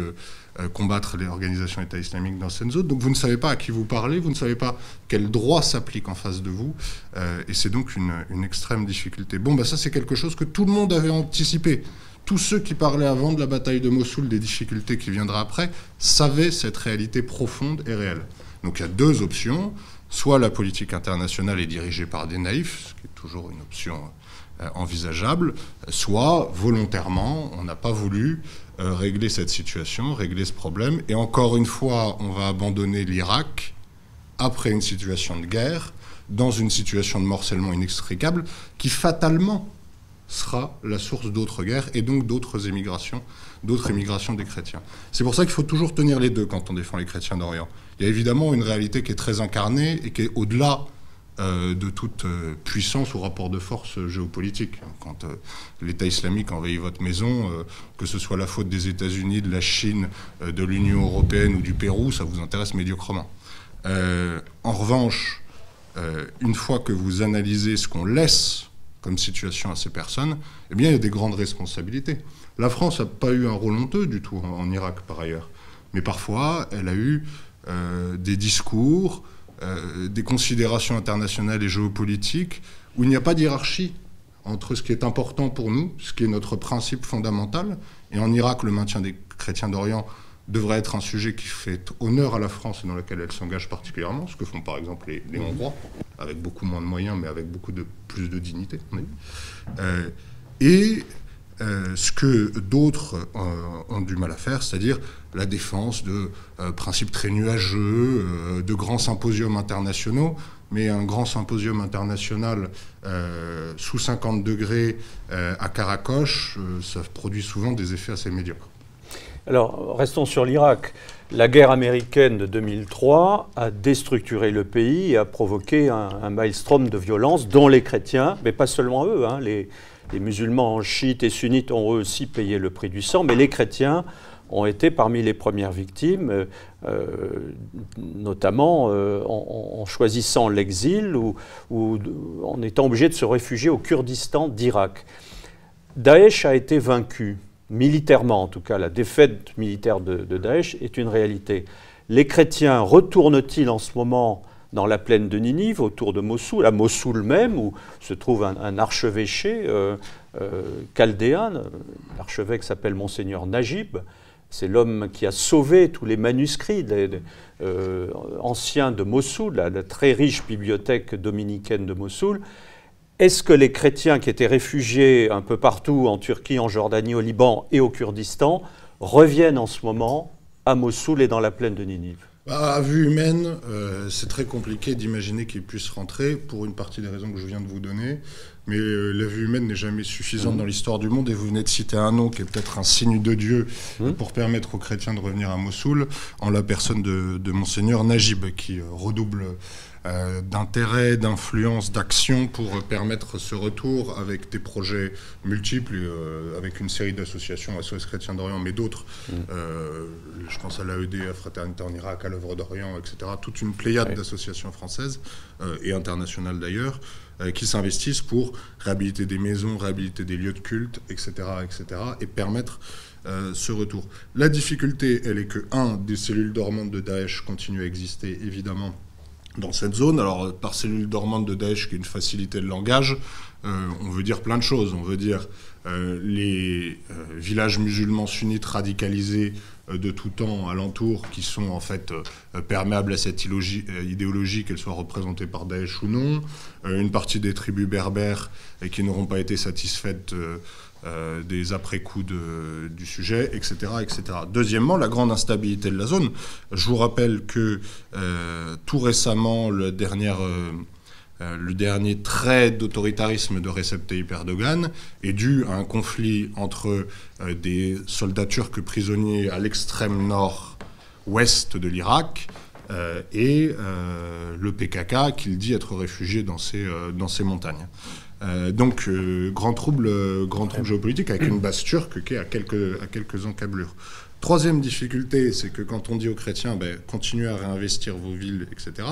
combattre les organisations État islamique dans cette zone. Donc vous ne savez pas à qui vous parlez, vous ne savez pas quel droit s'applique en face de vous, et c'est donc une, une, extrême difficulté. Bon, bah ça c'est quelque chose que tout le monde avait anticipé tous ceux qui parlaient avant de la bataille de Mossoul, des difficultés qui viendraient après, savaient cette réalité profonde et réelle. Donc il y a deux options. Soit la politique internationale est dirigée par des naïfs, ce qui est toujours une option euh, envisageable, soit volontairement, on n'a pas voulu euh, régler cette situation, régler ce problème. Et encore une fois, on va abandonner l'Irak après une situation de guerre, dans une situation de morcellement inextricable, qui fatalement sera la source d'autres guerres et donc d'autres émigrations, d'autres émigrations des chrétiens. C'est pour ça qu'il faut toujours tenir les deux quand on défend les chrétiens d'Orient. Il y a évidemment une réalité qui est très incarnée et qui est au-delà de toute euh, puissance ou rapport de force géopolitique. Quand euh, l'État islamique envahit votre maison, que ce soit la faute des États-Unis, de la Chine, de l'Union européenne ou du Pérou, ça vous intéresse médiocrement. en revanche, une fois que vous analysez ce qu'on laisse comme situation à ces personnes, eh bien, il y a des grandes responsabilités. La France n'a pas eu un rôle honteux du tout en, Irak, par ailleurs. Mais parfois, elle a eu euh, des discours, euh, des considérations internationales et géopolitiques où il n'y a pas d'hierarchie entre ce qui est important pour nous, ce qui est notre principe fondamental. Et en Irak, le maintien des chrétiens d'Orient devrait être un sujet qui fait honneur à la France et dans lequel elle s'engage particulièrement, ce que font par exemple les, les Hongrois, avec beaucoup moins de moyens, mais avec beaucoup de, plus de dignité. Euh, et euh, ce que d'autres euh, ont du mal à faire, c'est-à-dire la défense de principes très nuageux, de grands symposiums internationaux, mais un grand symposium international sous 50 degrés à Karakoche, ça produit souvent des effets assez médiocres. Alors, restons sur l'Irak. La guerre américaine de 2003 a déstructuré le pays et a provoqué un, maelstrom de violence dont les chrétiens, mais pas seulement eux, hein, musulmans chiites et sunnites ont eux aussi payé le prix du sang, mais les chrétiens ont été parmi les premières victimes, euh, euh, notamment euh, en, choisissant l'exil ou, ou, en étant obligés de se réfugier au Kurdistan d'Irak. Daesh a été vaincu militairement en tout cas, la défaite militaire de, Daesh est une réalité. Les chrétiens retournent-ils en ce moment dans la plaine de Ninive, autour de Mossoul, à Mossoul même, où se trouve un, archevêché euh, euh, chaldéen, l'archevêque s'appelle Monseigneur Najib, c'est l'homme qui a sauvé tous les manuscrits euh, anciens de Mossoul, la, très riche bibliothèque dominicaine de Mossoul. Est-ce que les chrétiens qui étaient réfugiés un peu partout, en Turquie, en Jordanie, au Liban et au Kurdistan, reviennent en ce moment à Mossoul et dans la plaine de Ninive? Bah, à vue humaine, euh, c'est très compliqué d'imaginer qu'ils puissent rentrer pour une partie des raisons que je viens de vous donner. Mais euh, la vue humaine n'est jamais suffisante mmh. dans l'histoire du monde. Et vous venez de citer un nom qui est peut-être un signe de Dieu mmh. pour permettre aux chrétiens de revenir à Mossoul, en la personne de, de Monseigneur Najib, qui euh, redouble d'intérêt, d'influence, d'action pour permettre ce retour avec des projets multiples, euh, avec une série d'associations, SOS Chrétiens d'Orient, mais d'autres. Mm. Euh, je pense à l'AED, à Fraternité en Irak, à l'œuvre d'Orient, etc. Toute une pléiade d'associations françaises et internationales d'ailleurs qui s'investissent pour réhabiliter des maisons, réhabiliter des lieux de culte, etc., etc., et permettre ce retour. La difficulté, elle est que, un, des cellules dormantes de Daesh continuent à exister, évidemment, dans cette zone. Alors, par cellule dormante de Daesh, qui est une facilité de langage, euh, on veut dire plein de choses. On veut dire euh, les euh, villages musulmans sunnites radicalisés de tout temps alentour, qui sont en fait perméables à cette idéologie, qu'elle soit représentée par Daesh ou non. une partie des tribus berbères et qui n'auront pas été satisfaites euh, des après-coups du sujet, etc., etc. Deuxièmement, la grande instabilité de la zone. Je vous rappelle que euh, tout récemment, dernière le dernier trait d'autoritarisme de Recep Tayyip Erdogan est dû à un conflit entre des soldats turcs prisonniers à l'extrême nord-ouest de l'Irak et le PKK qu'il dit être réfugié dans ces montagnes. Donc, grand trouble, grand trouble géopolitique avec une base turque qui est à quelques, encablures. Troisième difficulté, c'est que quand on dit aux chrétiens, ben, continuez à réinvestir vos villes, etc.,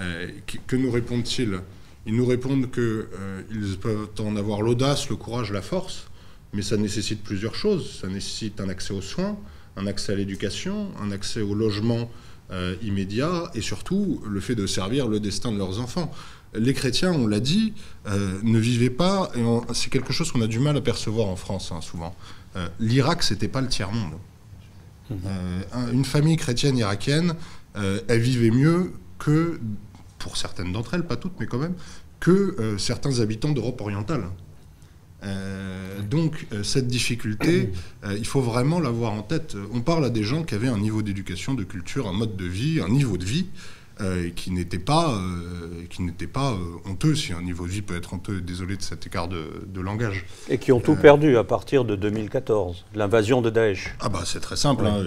euh, que, nous répondent-ils? Ils nous répondent qu'ils euh, peuvent en avoir l'audace, le courage, la force, mais ça nécessite plusieurs choses. Ça nécessite un accès aux soins, un accès à l'éducation, un accès au logement euh, immédiat, et surtout le fait de servir le destin de leurs enfants. Les chrétiens, on l'a dit, ne vivaient pas, et c'est quelque chose qu'on a du mal à percevoir en France hein, souvent. L'Irak, c'était pas le tiers-monde. Euh, une famille chrétienne irakienne, euh, elle vivait mieux que, pour certaines d'entre elles, pas toutes, mais quand même, que euh, certains habitants d'Europe orientale. donc cette difficulté, il faut vraiment l'avoir en tête. On parle à des gens qui avaient un niveau d'éducation, de culture, un mode de vie, un niveau de vie euh, qui n'était pas, euh, qui n'était pas euh, honteux, si un niveau de vie peut être honteux, désolé de cet écart de, langage. Et qui ont tout perdu à partir de 2014, l'invasion de Daesh. Ah bah c'est très simple, hein,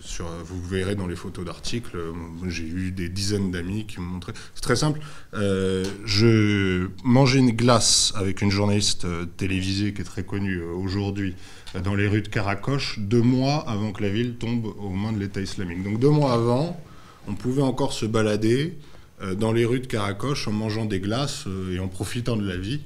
sur, vous verrez dans les photos d'articles, j'ai eu des dizaines d'amis qui m'ont montré, c'est très simple, je mangeais une glace avec une journaliste télévisée qui est très connue aujourd'hui, dans les rues de Karakoche, deux mois avant que la ville tombe aux mains de l'État islamique. Donc deux mois avant, on pouvait encore se balader euh, dans les rues de Caracoche en mangeant des glaces euh, et en profitant de la vie.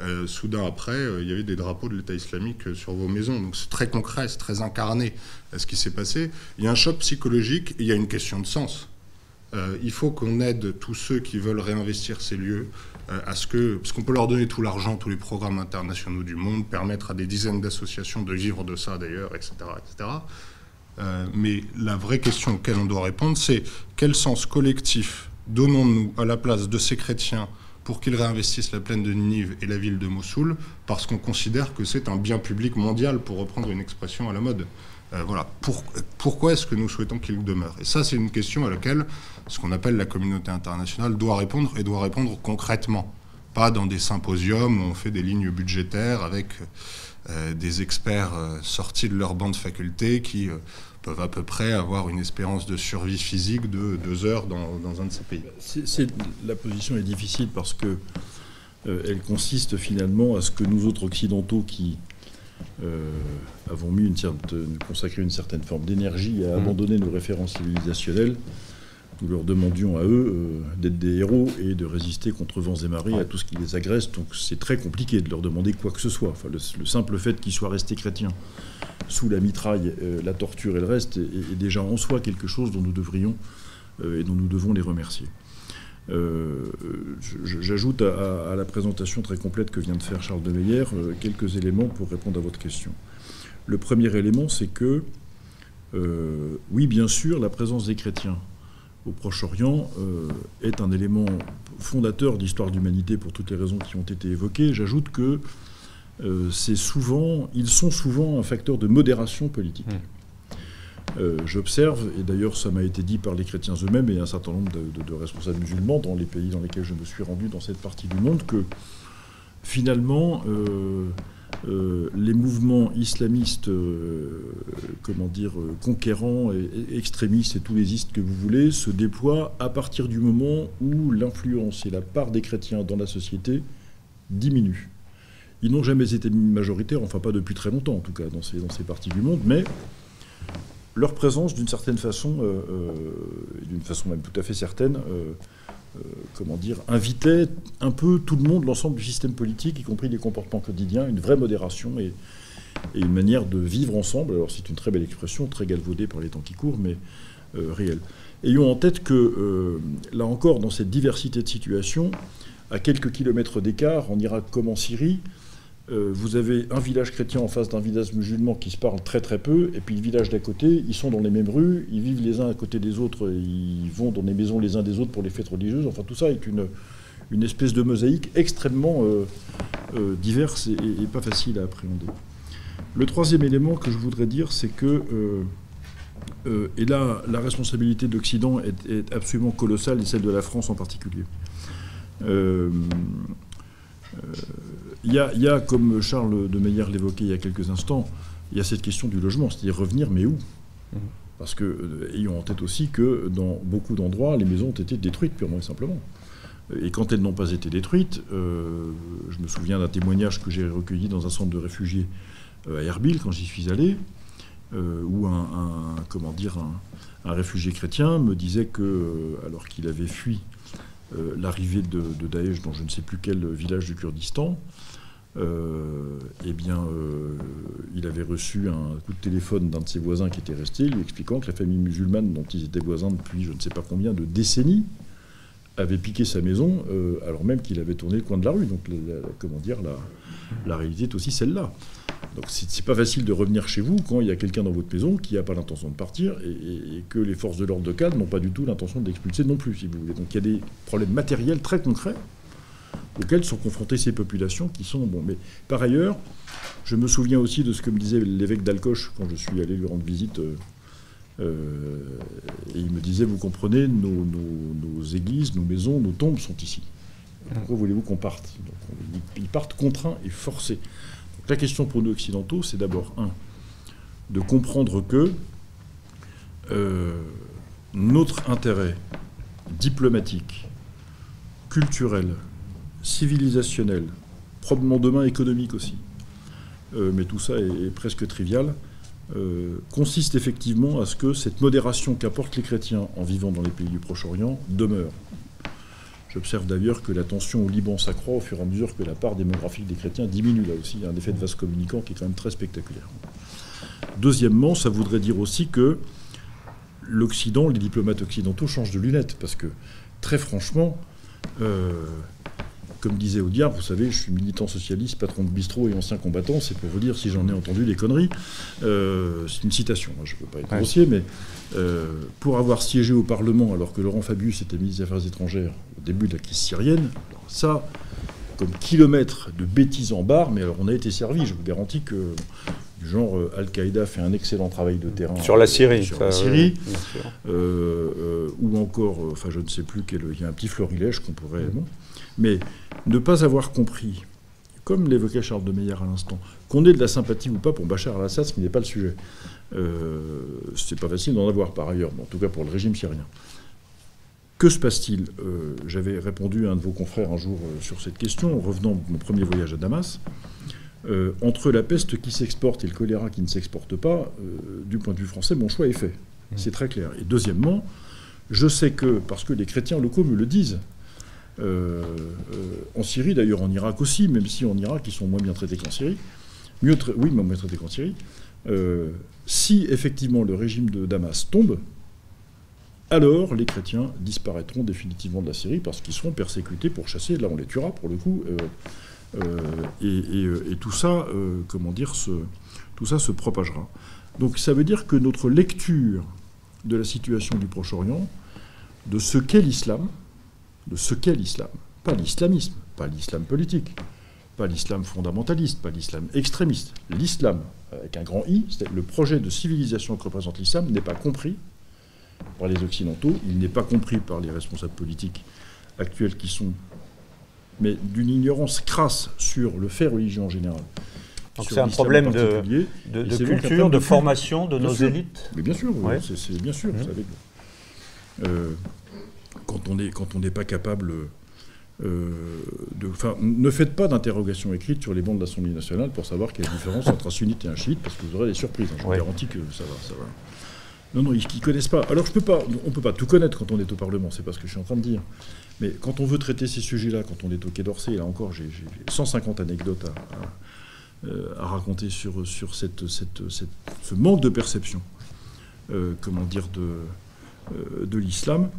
Euh, soudain après, il y avait des drapeaux de l'État islamique sur vos maisons. Donc c'est très concret, c'est très incarné ce qui s'est passé. Il y a un choc psychologique et il y a une question de sens. il faut qu'on aide tous ceux qui veulent réinvestir ces lieux à ce que, parce qu'on peut leur donner tout l'argent, tous les programmes internationaux du monde, permettre à des dizaines d'associations de vivre de ça d'ailleurs, etc., etc. Euh, mais la vraie question auquel on doit répondre, c'est quel sens collectif donnons-nous à la place de ces chrétiens pour qu'ils réinvestissent la plaine de Ninive et la ville de Mossoul, parce qu'on considère que c'est un bien public mondial, pour reprendre une expression à la mode. Euh, voilà. pourquoi est-ce que nous souhaitons qu'il demeure? Et ça, c'est une question à laquelle ce qu'on appelle la communauté internationale doit répondre, et doit répondre concrètement. Pas dans des symposiums où on fait des lignes budgétaires avec euh, des experts sortis de leur banc de faculté qui peuvent à peu près avoir une espérance de survie physique de deux heures dans, un de ces pays. la position est difficile parce que euh, elle consiste finalement à ce que nous autres occidentaux qui euh, avons mis une consacré une certaine forme d'énergie à mmh. abandonner nos références civilisationnelles, nous leur demandions à eux euh, d'être des héros et de résister contre vents et marées à tout ce qui les agresse. Donc c'est très compliqué de leur demander quoi que ce soit. Enfin, le, simple fait qu'ils soient restés chrétiens sous la mitraille, euh, la torture et le reste est, déjà en soi quelque chose dont nous devrions euh, et dont nous devons les remercier. J'ajoute à, la présentation très complète que vient de faire Charles de Meyer quelques éléments pour répondre à votre question. Le premier élément, c'est que, oui, bien sûr, la présence des chrétiens au Proche-Orient euh, est un élément fondateur d'histoire d'humanité pour toutes les raisons qui ont été évoquées. J'ajoute que euh, c'est souvent, ils sont souvent un facteur de modération politique. Hmm. Euh, j'observe, et d'ailleurs ça m'a été dit par les chrétiens eux-mêmes et un certain nombre de, de, responsables musulmans dans les pays dans lesquels je me suis rendu dans cette partie du monde, que finalement euh, les mouvements islamistes, euh, comment dire, euh, conquérants, extrémistes et tous les istes que vous voulez, se déploient à partir du moment où l'influence et la part des chrétiens dans la société diminuent. Ils n'ont jamais été majoritaires, enfin pas depuis très longtemps en tout cas, dans ces, parties du monde, mais leur présence, d'une certaine façon, d'une façon même tout à fait certaine, euh, comment dire, invitait un peu tout le monde, l'ensemble du système politique, y compris les comportements quotidiens, une vraie modération et, une manière de vivre ensemble. Alors c'est une très belle expression, très galvaudée par les temps qui courent, mais euh, réelle. Ayons en tête que, euh, là encore, dans cette diversité de situations, à quelques kilomètres d'écart, en Irak comme en Syrie, euh, vous avez un village chrétien en face d'un village musulman qui se parle très très peu, et puis le village d'à côté, ils sont dans les mêmes rues, ils vivent les uns à côté des autres, ils vont dans les maisons les uns des autres pour les fêtes religieuses. Enfin, tout ça est une, une espèce de mosaïque extrêmement euh, euh, diverse et, pas facile à appréhender. Le troisième élément que je voudrais dire, c'est que, et là, la responsabilité d'Occident est, est, absolument colossale, et celle de la France en particulier. Il y, a, comme Charles de Meyer l'évoquait il y a quelques instants, il y a cette question du logement, c'est-à-dire revenir, mais où? Mmh. Parce que, ayons en tête aussi que dans beaucoup d'endroits, les maisons ont été détruites purement et simplement. Et quand elles n'ont pas été détruites, euh, je me souviens d'un témoignage que j'ai recueilli dans un centre de réfugiés euh, à Erbil quand j'y suis allé, euh, où un, comment dire, un, réfugié chrétien me disait que, alors qu'il avait fui l'arrivée de, Daesh dans je ne sais plus quel village du Kurdistan, eh bien, il avait reçu un coup de téléphone d'un de ses voisins qui était resté, lui expliquant que la famille musulmane dont ils étaient voisins depuis je ne sais pas combien de décennies avait piqué sa maison euh, alors même qu'il avait tourné le coin de la rue. Donc, comment dire, la, réalité est aussi celle-là. Donc, c'est pas facile de revenir chez vous quand il y a quelqu'un dans votre maison qui n'a pas l'intention de partir et, que les forces de l'ordre de cadre n'ont pas du tout l'intention d'expulser non plus, si vous voulez. Donc, il y a des problèmes matériels très concrets auxquels sont confrontées ces populations qui sont bon. Mais par ailleurs, je me souviens aussi de ce que me disait l'évêque d'Alcoche quand je suis allé lui rendre visite. Euh, euh, et il me disait, vous comprenez, nos, églises, nos maisons, nos tombes sont ici. Pourquoi voulez-vous qu'on parte? Ils partent contraints et forcés. la question pour nous occidentaux, c'est d'abord, un, de comprendre que euh, notre intérêt diplomatique, culturel, civilisationnel, probablement demain économique aussi, euh, mais tout ça est presque trivial, euh, consiste effectivement à ce que cette modération qu'apportent les chrétiens en vivant dans les pays du Proche-Orient demeure. J'observe d'ailleurs que la tension au Liban s'accroît au fur et à mesure que la part démographique des chrétiens diminue là aussi. Il y a un effet de vase communicant qui est quand même très spectaculaire. Deuxièmement, ça voudrait dire aussi que l'Occident, les diplomates occidentaux changent de lunettes, parce que très franchement, euh, comme disait Audiard, vous savez, je suis militant socialiste, patron de bistrot et ancien combattant, c'est pour vous dire si j'en ai entendu des conneries. Euh, c'est une citation, je ne peux pas être grossier, mais euh, pour avoir siégé au Parlement alors que Laurent Fabius était ministre des Affaires étrangères au début de la crise syrienne, ça, comme kilomètre de bêtises en barre, mais alors on a été servi, je vous garantis que du genre euh, Al-Qaïda fait un excellent travail de terrain sur la Syrie, sur la Syrie, ou encore, enfin je ne sais plus quel, il y a un petit florilège qu'on pourrait, mm. Mais ne pas avoir compris, comme l'évoquait Charles de Meyer à l'instant, qu'on ait de la sympathie ou pas pour Bachar al-Assad, ce qui n'est pas le sujet. Euh, c'est pas facile d'en avoir par ailleurs, en tout cas pour le régime syrien. Que se passe-t-il? Euh, J'avais répondu à un de vos confrères un jour euh, sur cette question, en revenant de mon premier voyage à Damas. Euh, entre la peste qui s'exporte et le choléra qui ne s'exporte pas, du point de vue français, mon choix est fait. Mmh. C'est très clair. Et deuxièmement, je sais que, parce que les chrétiens locaux me le disent, en Syrie, d'ailleurs en Irak aussi, même si en Irak ils sont moins bien traités qu'en Syrie, mieux oui, moins bien traités qu'en Syrie, euh, si effectivement le régime de Damas tombe, alors les chrétiens disparaîtront définitivement de la Syrie parce qu'ils seront persécutés pour chasser, là on les tuera pour le coup, et, tout ça, comment dire, tout ça se propagera. Donc ça veut dire que notre lecture de la situation du Proche-Orient, de ce qu'est l'islam, de ce qu'est l'islam. Pas l'islamisme, pas l'islam politique, pas l'islam fondamentaliste, pas l'islam extrémiste. L'islam, avec un grand I, le projet de civilisation que représente l'islam n'est pas compris par les Occidentaux, il n'est pas compris par les responsables politiques actuels qui sont, mais d'une ignorance crasse sur le fait religieux en général. Donc c'est un problème de, de, culture, de, formation de nos élites Mais bien sûr, c'est bien sûr. Mmh. Euh, quand on n'est quand on n'est pas capable euh, de, enfin, ne faites pas d'interrogation écrite sur les bancs de l'Assemblée nationale pour savoir quelle est la différence entre un sunnite et un chiite, parce que vous aurez des surprises. Hein, je vous garantis que ça va, ça va. Non, non, ils ne connaissent pas. Alors, je peux pas, on ne peut pas tout connaître quand on est au Parlement, c'est pas ce que je suis en train de dire. Mais quand on veut traiter ces sujets-là, quand on est au Quai d'Orsay, là encore, j'ai 150 anecdotes à, euh, à, raconter sur, sur cette, cette, ce manque de perception, euh, comment dire, de, de l'islam.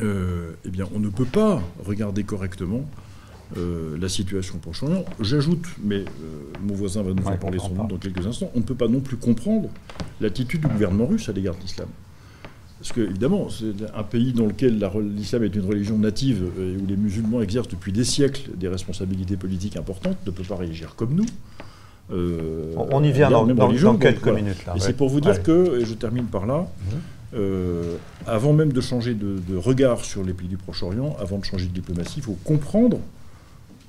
Euh, eh bien, on ne peut pas regarder correctement euh, la situation pour Proche-Orient. J'ajoute, mais euh, mon voisin va nous en parler sans doute dans quelques instants, on ne peut pas non plus comprendre l'attitude du gouvernement russe à l'égard de l'islam. Parce que, évidemment, c'est un pays dans lequel l'islam est une religion native et où les musulmans exercent depuis des siècles des responsabilités politiques importantes, ne peut pas réagir comme nous. on y vient dans, quelques minutes. Là, et c'est pour vous dire que, et je termine par là, mhm. avant même de changer de, regard sur les pays du Proche-Orient, avant de changer de diplomatie, il faut comprendre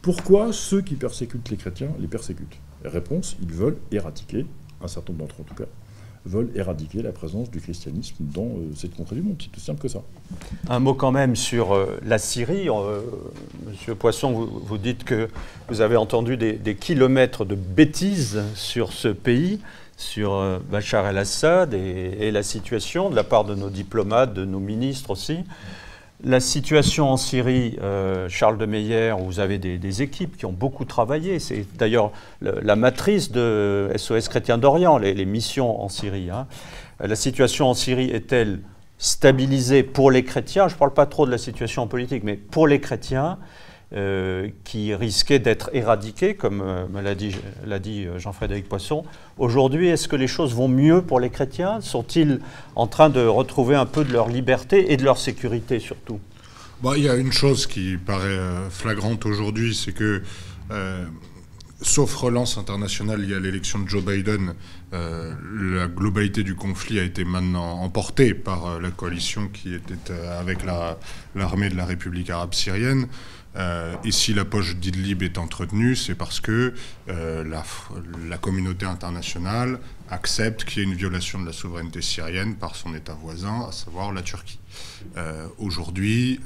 pourquoi ceux qui persécutent les chrétiens les persécutent. Réponse, ils veulent éradiquer, un certain nombre d'entre eux en tout cas, veulent éradiquer la présence du christianisme dans euh, cette contrée du monde. C'est aussi simple que ça. Un mot quand même sur euh, la Syrie. Euh, Monsieur Poisson, vous, dites que vous avez entendu des, kilomètres de bêtises sur ce pays, sur Bachar el-Assad et, la situation de la part de nos diplomates, de nos ministres aussi. La situation en Syrie, euh, Charles de Meyer, vous avez des, équipes qui ont beaucoup travaillé, c'est d'ailleurs la matrice de SOS Chrétien d'Orient, les, missions en Syrie. Hein. La situation en Syrie est-elle stabilisée pour les chrétiens? Je ne parle pas trop de la situation politique, mais pour les chrétiens, euh, qui risquaient d'être éradiqués, comme euh, l'a dit, euh, Jean-Frédéric Poisson. Aujourd'hui, est-ce que les choses vont mieux pour les chrétiens? Sont-ils en train de retrouver un peu de leur liberté et de leur sécurité surtout? Bah, Il y a une chose qui paraît flagrante aujourd'hui, c'est que, sauf relance internationale, y a l'élection de Joe Biden, la globalité du conflit a été maintenant emportée par la coalition qui était avec l'armée de la République arabe syrienne. Euh, et si la poche d'Idlib est entretenue, c'est parce que euh, la, communauté internationale accepte qu'il y ait une violation de la souveraineté syrienne par son État voisin, à savoir la Turquie. Euh, aujourd'hui,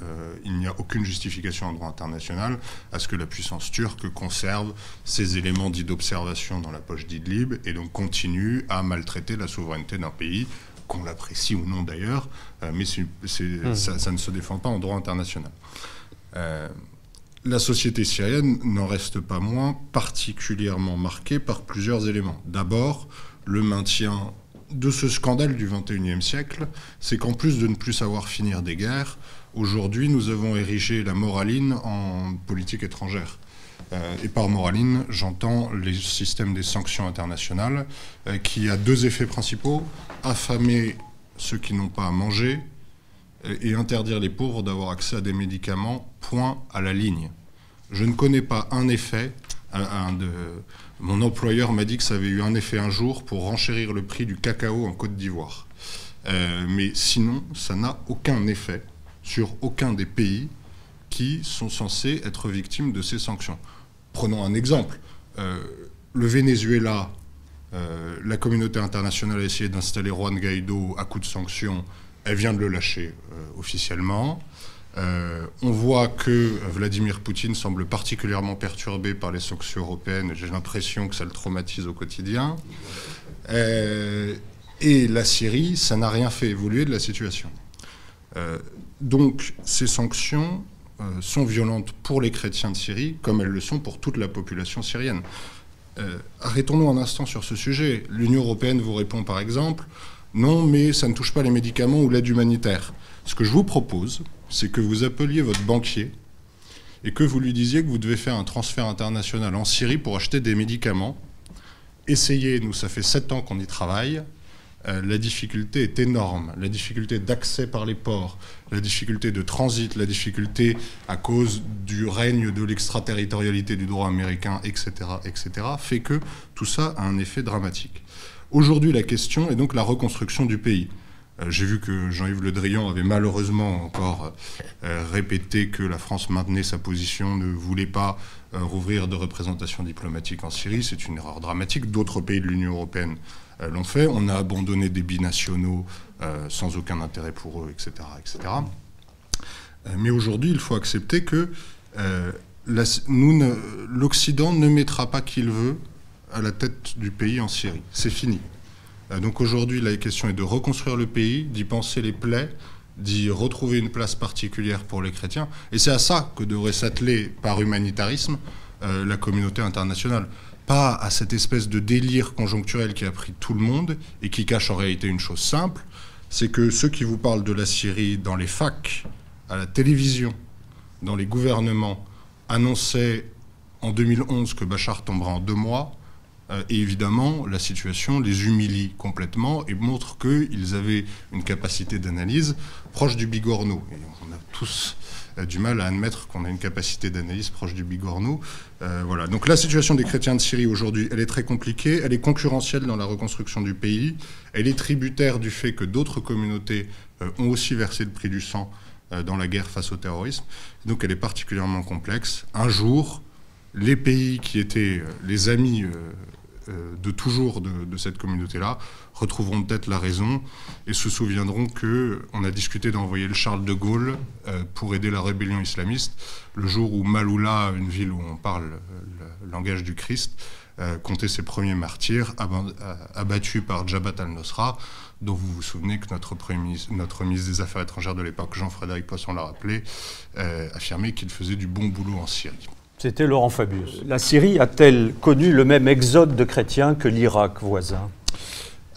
il n'y a aucune justification en droit international à ce que la puissance turque conserve ces éléments dits d'observation dans la poche d'Idlib et donc continue à maltraiter la souveraineté d'un pays qu'on l'apprécie ou non d'ailleurs, mais mmh. ça, ça, ne se défend pas en droit international la société syrienne n'en reste pas moins particulièrement marquée par plusieurs éléments. D'abord, le maintien de ce scandale du XXIe siècle, c'est qu'en plus de ne plus savoir finir des guerres, aujourd'hui nous avons érigé la moraline en politique étrangère. Euh, et par moraline, j'entends les systèmes des sanctions internationales, euh, qui a deux effets principaux affamer ceux qui n'ont pas à manger et interdire les pauvres d'avoir accès à des médicaments, point à la ligne. Je ne connais pas un effet. mon employeur m'a dit que ça avait eu un effet un jour pour renchérir le prix du cacao en Côte d'Ivoire. Euh, mais sinon, ça n'a aucun effet sur aucun des pays qui sont censés être victimes de ces sanctions. Prenons un exemple. Euh, le Venezuela, euh, la communauté internationale a essayé d'installer Juan Guaido à coup de sanctions elle vient de le lâcher euh, officiellement. Euh, on voit que Vladimir Poutine semble particulièrement perturbé par les sanctions européennes. J'ai l'impression que ça le traumatise au quotidien. Euh, et la Syrie, ça n'a rien fait évoluer de la situation. donc ces sanctions sont violentes pour les chrétiens de Syrie, comme elles le sont pour toute la population syrienne. Arrêtons-nous un instant sur ce sujet. L'Union européenne vous répond par exemple non, mais ça ne touche pas les médicaments ou l'aide humanitaire. Ce que je vous propose, c'est que vous appeliez votre banquier et que vous lui disiez que vous devez faire un transfert international en Syrie pour acheter des médicaments. Essayez, nous, ça fait sept ans qu'on y travaille. Euh, la difficulté est énorme. La difficulté d'accès par les ports, la difficulté de transit, la difficulté à cause du règne de l'extraterritorialité du droit américain, etc., etc., fait que tout ça a un effet dramatique. Aujourd'hui, la question est donc la reconstruction du pays. Euh, j'ai vu que Jean-Yves Le Drian avait malheureusement encore euh, répété que la France maintenait sa position, ne voulait pas euh, rouvrir de représentation diplomatique en Syrie. C'est une erreur dramatique. D'autres pays de l'Union européenne l'ont fait. On a abandonné des binationaux sans aucun intérêt pour eux, etc. etc. mais aujourd'hui, il faut accepter que l'Occident ne mettra pas qu'il veut à la tête du pays en Syrie. C'est fini. Euh, donc aujourd'hui, la question est de reconstruire le pays, d'y penser les plaies, d'y retrouver une place particulière pour les chrétiens. Et c'est à ça que devrait s'atteler par humanitarisme euh, la communauté internationale. Pas à cette espèce de délire conjoncturel qui a pris tout le monde et qui cache en réalité une chose simple, c'est que ceux qui vous parlent de la Syrie dans les facs, à la télévision, dans les gouvernements, annonçaient en 2011 que Bachar tomberait en deux mois, et évidemment, la situation les humilie complètement et montre qu'ils avaient une capacité d'analyse proche du bigorneau. Et on a tous du mal à admettre qu'on a une capacité d'analyse proche du bigorneau. Euh, voilà. Donc la situation des chrétiens de Syrie aujourd'hui, elle est très compliquée, elle est concurrentielle dans la reconstruction du pays, elle est tributaire du fait que d'autres communautés euh, ont aussi versé le prix du sang euh, dans la guerre face au terrorisme. Donc elle est particulièrement complexe. Un jour, les pays qui étaient les amis de toujours de cette communauté-là retrouveront peut-être la raison et se souviendront que on a discuté d'envoyer le Charles de Gaulle euh, pour aider la rébellion islamiste le jour où Maloula, une ville où on parle le langage du Christ, euh, comptait ses premiers martyrs euh, abattus par Jabhat al-Nusra, dont vous vous souvenez que notre, ministre, notre ministre des Affaires étrangères de l'époque, Jean-Frédéric Poisson l'a rappelé, affirmait qu'il faisait du bon boulot en Syrie. C'était Laurent Fabius. La Syrie a-t-elle connu le même exode de chrétiens que l'Irak voisin?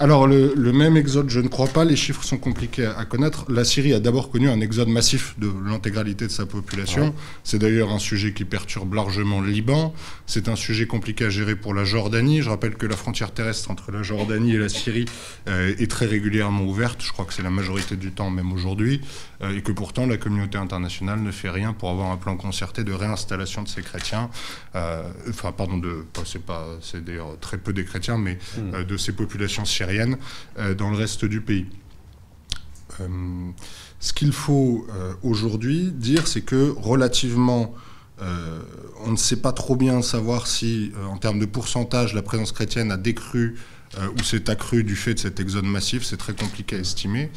Alors, le, même exode, je ne crois pas. Les chiffres sont compliqués à, connaître. La Syrie a d'abord connu un exode massif de l'intégralité de sa population. C'est d'ailleurs un sujet qui perturbe largement le Liban. C'est un sujet compliqué à gérer pour la Jordanie. Je rappelle que la frontière terrestre entre la Jordanie et la Syrie euh, est très régulièrement ouverte. Je crois que c'est la majorité du temps, même aujourd'hui. Euh, et que pourtant, la communauté internationale ne fait rien pour avoir un plan concerté de réinstallation de ces chrétiens. Euh, enfin, pardon, de, c'est pas, c'est d'ailleurs très peu des chrétiens, mais hmm. de ces populations syriennes euh, dans le reste du pays. Euh, ce qu'il faut euh, aujourd'hui dire, c'est que relativement, on ne sait pas trop bien savoir si, en termes de pourcentage, la présence chrétienne a décru ou s'est accrue du fait de cet exode massif. C'est très compliqué à estimer.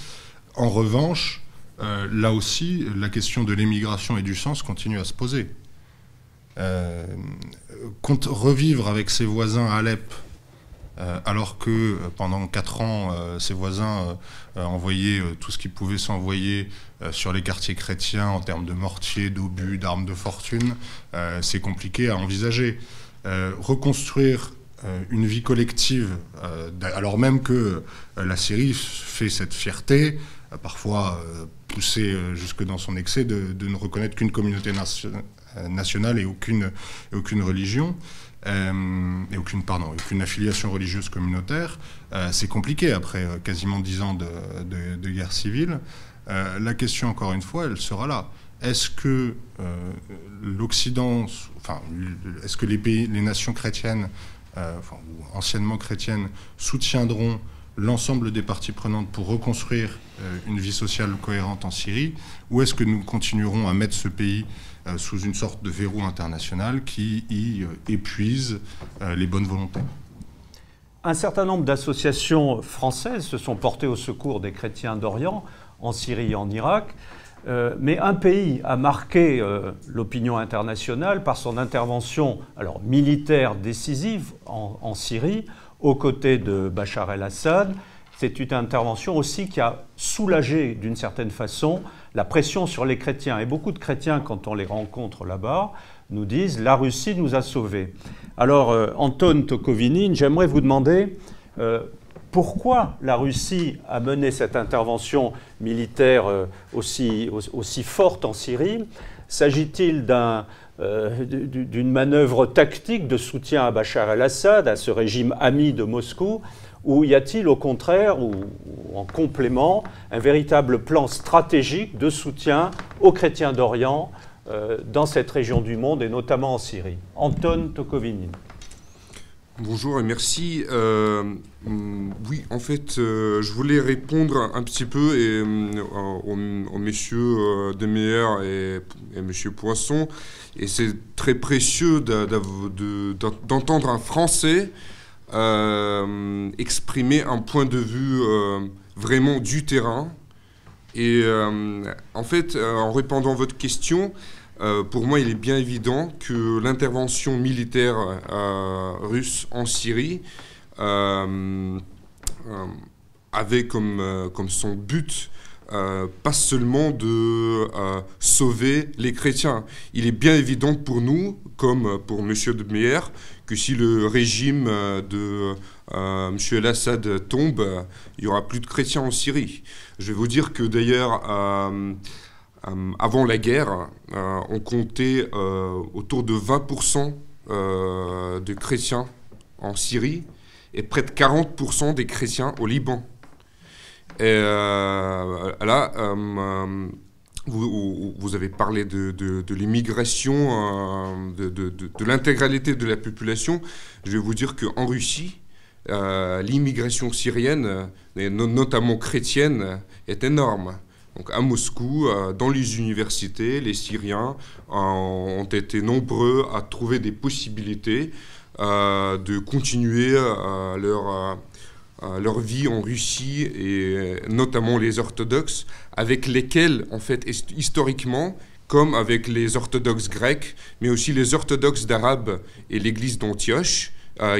En revanche, là aussi, la question de l'émigration et du sens continue à se poser. revivre avec ses voisins à Alep alors que euh, pendant quatre ans, euh, ses voisins envoyaient tout ce qu'ils pouvaient s'envoyer sur les quartiers chrétiens en termes de mortiers, d'obus, d'armes de fortune, c'est compliqué à envisager. reconstruire une vie collective, alors même que la Syrie fait cette fierté, parfois poussée jusque dans son excès, de, ne reconnaître qu'une communauté nationale et aucune religion. Euh, et aucune, pardon, aucune affiliation religieuse communautaire, euh, c'est compliqué après euh, quasiment dix ans de, guerre civile. la question, encore une fois, elle sera là. Est-ce que l'Occident, enfin, est-ce que les pays, les nations chrétiennes, ou anciennement chrétiennes, soutiendront l'ensemble des parties prenantes pour reconstruire une vie sociale cohérente en Syrie, ou est-ce que nous continuerons à mettre ce pays sous une sorte de verrou international qui y euh, épuise euh, les bonnes volontés. Un certain nombre d'associations françaises se sont portées au secours des chrétiens d'Orient, en Syrie et en Irak. mais un pays a marqué l'opinion internationale par son intervention alors, militaire décisive en, en Syrie, aux côtés de Bachar el-Assad. C'est une intervention aussi qui a soulagé d'une certaine façon la pression sur les chrétiens. Et beaucoup de chrétiens, quand on les rencontre là-bas, nous disent La Russie nous a sauvés. Alors, euh, Anton Tokovinin, j'aimerais vous demander euh, pourquoi la Russie a mené cette intervention militaire euh, aussi, aussi, forte en Syrie? S'agit-il d'une manœuvre tactique de soutien à Bachar el-Assad, à ce régime ami de Moscou? Ou y a-t-il au contraire, ou, en complément, un véritable plan stratégique de soutien aux chrétiens d'Orient euh, dans cette région du monde et notamment en Syrie? Anton Tokovinin. Bonjour et merci. Euh, oui, en fait, euh, je voulais répondre un petit peu et, aux, messieurs Demeyer et, et monsieur Poisson. Et c'est très précieux d'entendre un Français exprimer un point de vue euh, vraiment du terrain. Et euh, en fait, en répondant à votre question, pour moi, il est bien évident que l'intervention militaire russe en Syrie avait comme, comme son but pas seulement de sauver les chrétiens. Il est bien évident pour nous, comme pour M. de Meyer, que si le régime euh, de euh, M. El-Assad tombe, il n'y aura plus de chrétiens en Syrie. Je vais vous dire que d'ailleurs, euh, avant la guerre, on comptait autour de 20% de chrétiens en Syrie et près de 40% des chrétiens au Liban. Et là, vous, avez parlé de, l'immigration, de, de l'intégralité de la population. Je vais vous dire qu'en Russie, l'immigration syrienne, et notamment chrétienne, est énorme. Donc à Moscou, euh, dans les universités, les Syriens euh, ont été nombreux à trouver des possibilités euh, de continuer leur, leur vie en Russie et notamment les orthodoxes, avec lesquels, en fait, historiquement, comme avec les orthodoxes grecs, mais aussi les orthodoxes d'Arabes et l'église d'Antioche,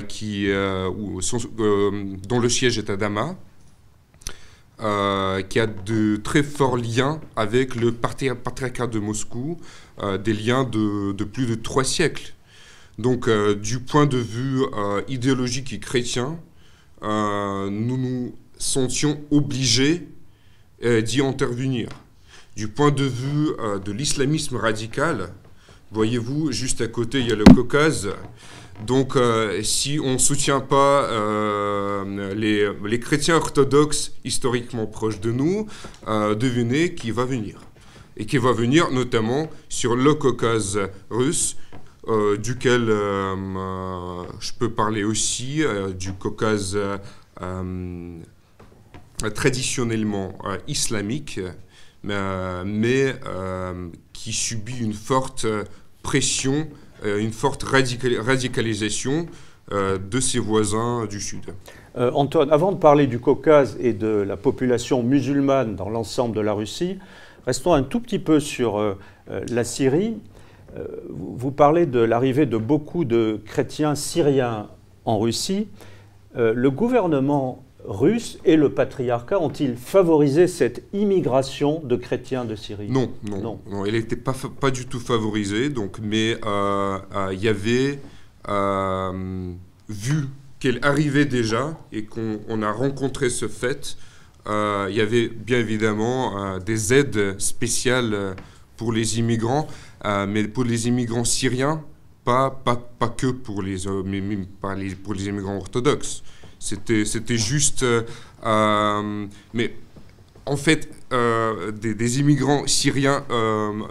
qui, dont le siège est à Damas, euh, qui a de très forts liens avec le patriarcat de Moscou, euh, des liens de, plus de trois siècles. Donc, euh, du point de vue idéologique et chrétien, nous nous sentions obligés d'y intervenir. Du point de vue de l'islamisme radical, voyez-vous, juste à côté, il y a le Caucase. Donc, euh, si on ne soutient pas euh, les, chrétiens orthodoxes historiquement proches de nous, euh, devinez qui va venir. Et qui va venir notamment sur le Caucase russe, duquel je peux parler aussi, du Caucase traditionnellement islamique, mais qui subit une forte pression euh, une forte radicalisation euh, de ses voisins du Sud. Euh, Antoine, avant de parler du Caucase et de la population musulmane dans l'ensemble de la Russie, restons un tout petit peu sur la Syrie. vous parlez de l'arrivée de beaucoup de chrétiens syriens en Russie. le gouvernement russe et le patriarcat ont-ils favorisé cette immigration de chrétiens de Syrie? Non, non, non, elle n'était pas, pas du tout favorisée, donc, mais euh, euh, il y avait, euh, vu qu'elle arrivait déjà et qu'on a rencontré ce fait, il y avait bien évidemment des aides spéciales pour les immigrants, mais pour les immigrants syriens, pas, pas, pas que pour les, mais, les, pour les immigrants orthodoxes. C'était, juste. Euh, euh, mais en fait, euh, des, immigrants syriens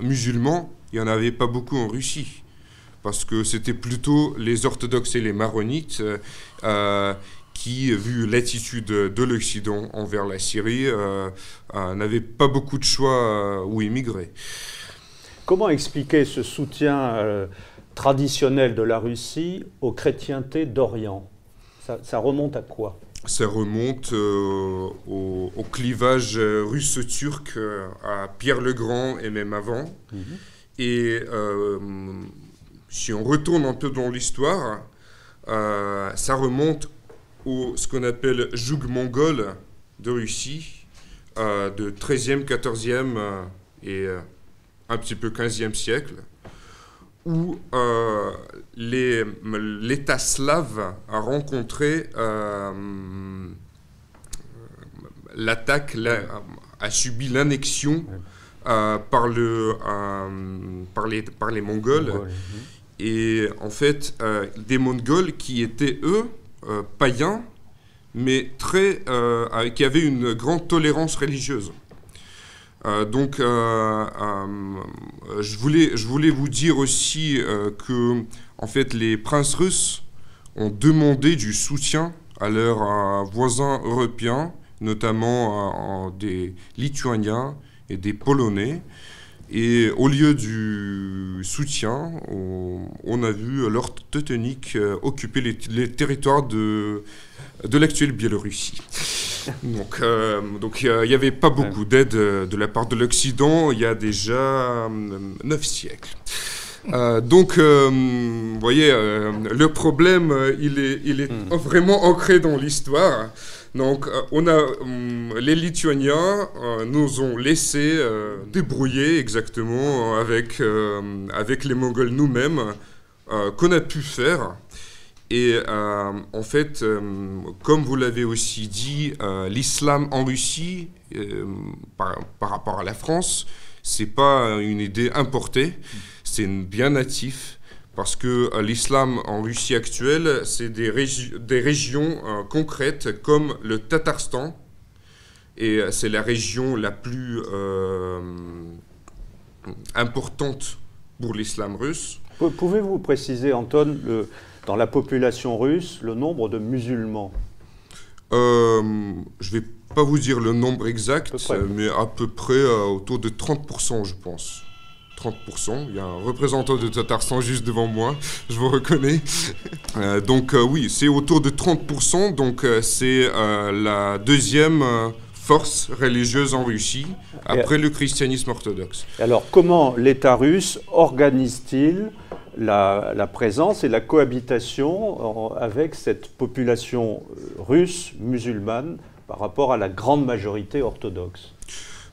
musulmans, il n'y en avait pas beaucoup en Russie. Parce que c'était plutôt les orthodoxes et les maronites qui, vu l'attitude de l'Occident envers la Syrie, n'avaient pas beaucoup de choix où immigrer. Comment expliquer ce soutien traditionnel de la Russie aux chrétientés d'Orient? Ça, remonte à quoi? Ça remonte euh, au, clivage russe-turc euh, à Pierre le Grand et même avant. Mhm. Et euh, si on retourne un peu dans l'histoire, ça remonte au ce qu'on appelle joug mongol de Russie, de 13e, 14e et un petit peu 15e siècle où euh, l'État slave a rencontré euh, l'attaque, a, subi l'annexion euh, par, le, par, les, par les Mongols. Et en fait, des Mongols qui étaient, eux, païens, mais très, qui avaient une grande tolérance religieuse. Euh, donc, euh, euh, je, voulais, je voulais vous dire aussi que, en fait, les princes russes ont demandé du soutien à leurs voisins européens, notamment des Lituaniens et des Polonais. Et au lieu du soutien, on, a vu leur Teutonique occuper les, les territoires de, de l'actuelle Biélorussie. [LAUGHS] Donc, euh, donc il n'y avait pas beaucoup d'aide euh, de la part de l'Occident il y a déjà euh, neuf siècles. donc, vous voyez, le problème, il est, il est hmm. vraiment ancré dans l'histoire. Donc, on a, les Lituaniens nous ont laissé débrouiller exactement avec, avec les Mongols nous-mêmes, qu'on a pu faire. Et euh, en fait, euh, comme vous l'avez aussi dit, euh, l'islam en Russie, par, rapport à la France, c'est pas une idée importée, c'est bien natif parce que l'islam en Russie actuelle, c'est des, des, régions concrètes comme le Tatarstan, et c'est la région la plus importante pour l'islam russe. Pouvez-vous préciser, Anton, le, dans la population russe, le nombre de musulmans euh, Je ne vais pas vous dire le nombre exact, mais à peu près euh, autour de 30%, je pense. 30%. Il y a un représentant de Tatarstan juste devant moi, [LAUGHS] je vous reconnais. Euh, donc oui, c'est autour de 30%, donc c'est la deuxième force religieuse en Russie après le christianisme orthodoxe. Alors comment l'État russe organise-t-il la, présence et la cohabitation avec cette population euh, russe musulmane par rapport à la grande majorité orthodoxe.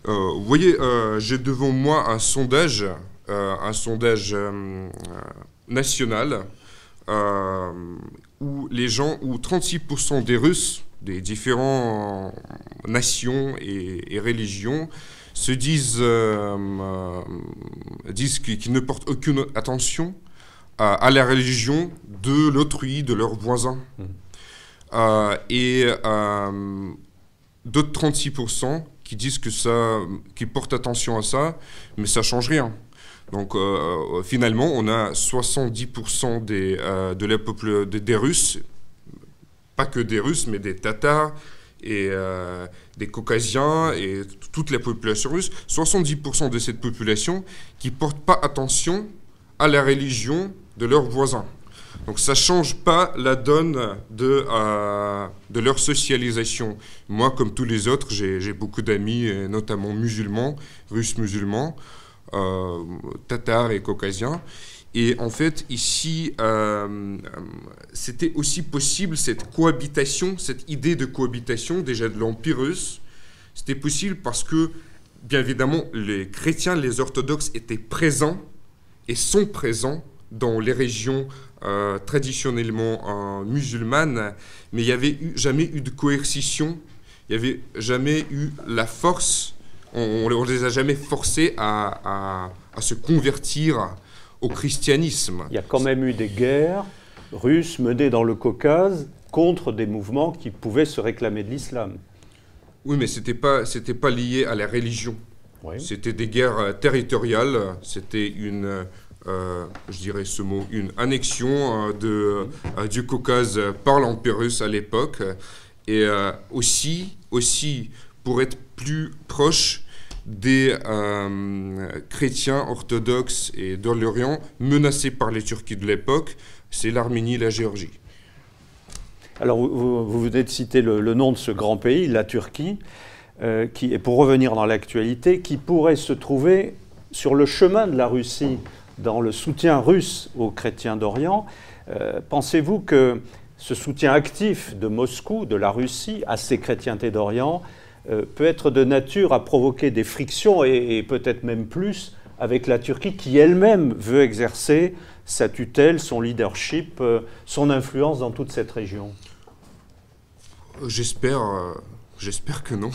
Euh, Vous voyez, euh, j'ai devant moi un sondage, un sondage national où les gens, où 36% des Russes des différentes nations et, religions se disent, disent qu'ils ne portent aucune attention à la religion de l'autrui, de leurs voisins. Mmh. Euh, et euh, d'autres 36% qui disent que ça, qui portent attention à ça, mais ça change rien. Donc euh, finalement, on a 70% des, de la peuple, des, Russes, pas que des Russes, mais des Tatars et des Caucasiens et toute la population russe, 70% de cette population qui portent pas attention à la religion de leurs voisins. Donc ça ne change pas la donne de, euh, de leur socialisation. Moi, comme tous les autres, j'ai beaucoup d'amis, notamment musulmans, russes musulmans, euh, tatars et caucasiens. Et en fait, ici, euh, c'était aussi possible cette cohabitation, cette idée de cohabitation déjà de l'Empire russe. C'était possible parce que, bien évidemment, les chrétiens, les orthodoxes étaient présents et sont présents dans les régions euh, traditionnellement euh, musulmanes, mais il n'y avait jamais eu de coercition, il n'y avait jamais eu la force, on ne les a jamais forcés à, se convertir au christianisme. Il y a quand même eu des guerres russes menées dans le Caucase contre des mouvements qui pouvaient se réclamer de l'islam. Oui, mais ce n'était pas, pas lié à la religion. C'était des guerres euh, territoriales, c'était une je dirais ce mot, une annexion euh, euh, du Caucase par l'Empire russe à l'époque, et aussi, aussi pour être plus proche des chrétiens orthodoxes et de l'Orient menacés par les Turcs de l'époque, c'est l'Arménie et la Géorgie. Alors, vous, vous venez de citer le, le, nom de ce grand pays, la Turquie, qui, et pour revenir dans l'actualité, qui pourrait se trouver sur le chemin de la Russie dans le soutien russe aux chrétiens d'Orient. Euh, pensez-vous que ce soutien actif de Moscou, de la Russie, à ces chrétientés d'Orient euh, peut être de nature à provoquer des frictions et, peut-être même plus avec la Turquie qui elle-même veut exercer sa tutelle, son leadership, euh, son influence dans toute cette région? J'espère, j'espère que non.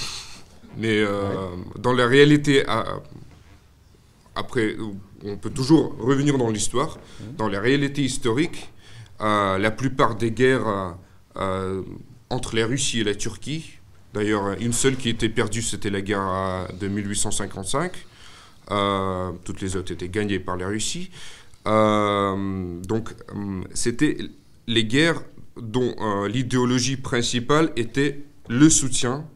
Mais dans la réalité, après, on peut toujours revenir dans l'histoire, dans la réalité historique. Euh, la plupart des guerres euh, euh, entre la Russie et la Turquie, d'ailleurs une seule qui était perdue, c'était la guerre de 1855. toutes les autres étaient gagnées par la Russie. donc c'était les guerres dont l'idéologie principale était le soutien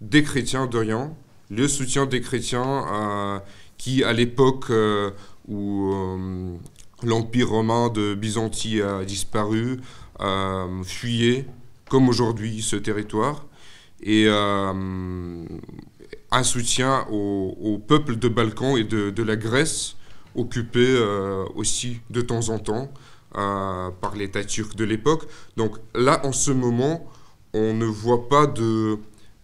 des chrétiens d'Orient, le soutien des chrétiens qui, à l'époque euh, où euh, l'Empire romain de Byzantie a disparu, euh, fuyait, comme aujourd'hui, ce territoire. Et un soutien au, peuple de Balkan et de, la Grèce, occupé aussi de temps en temps par l'État turc de l'époque. Donc là, en ce moment, on ne voit pas de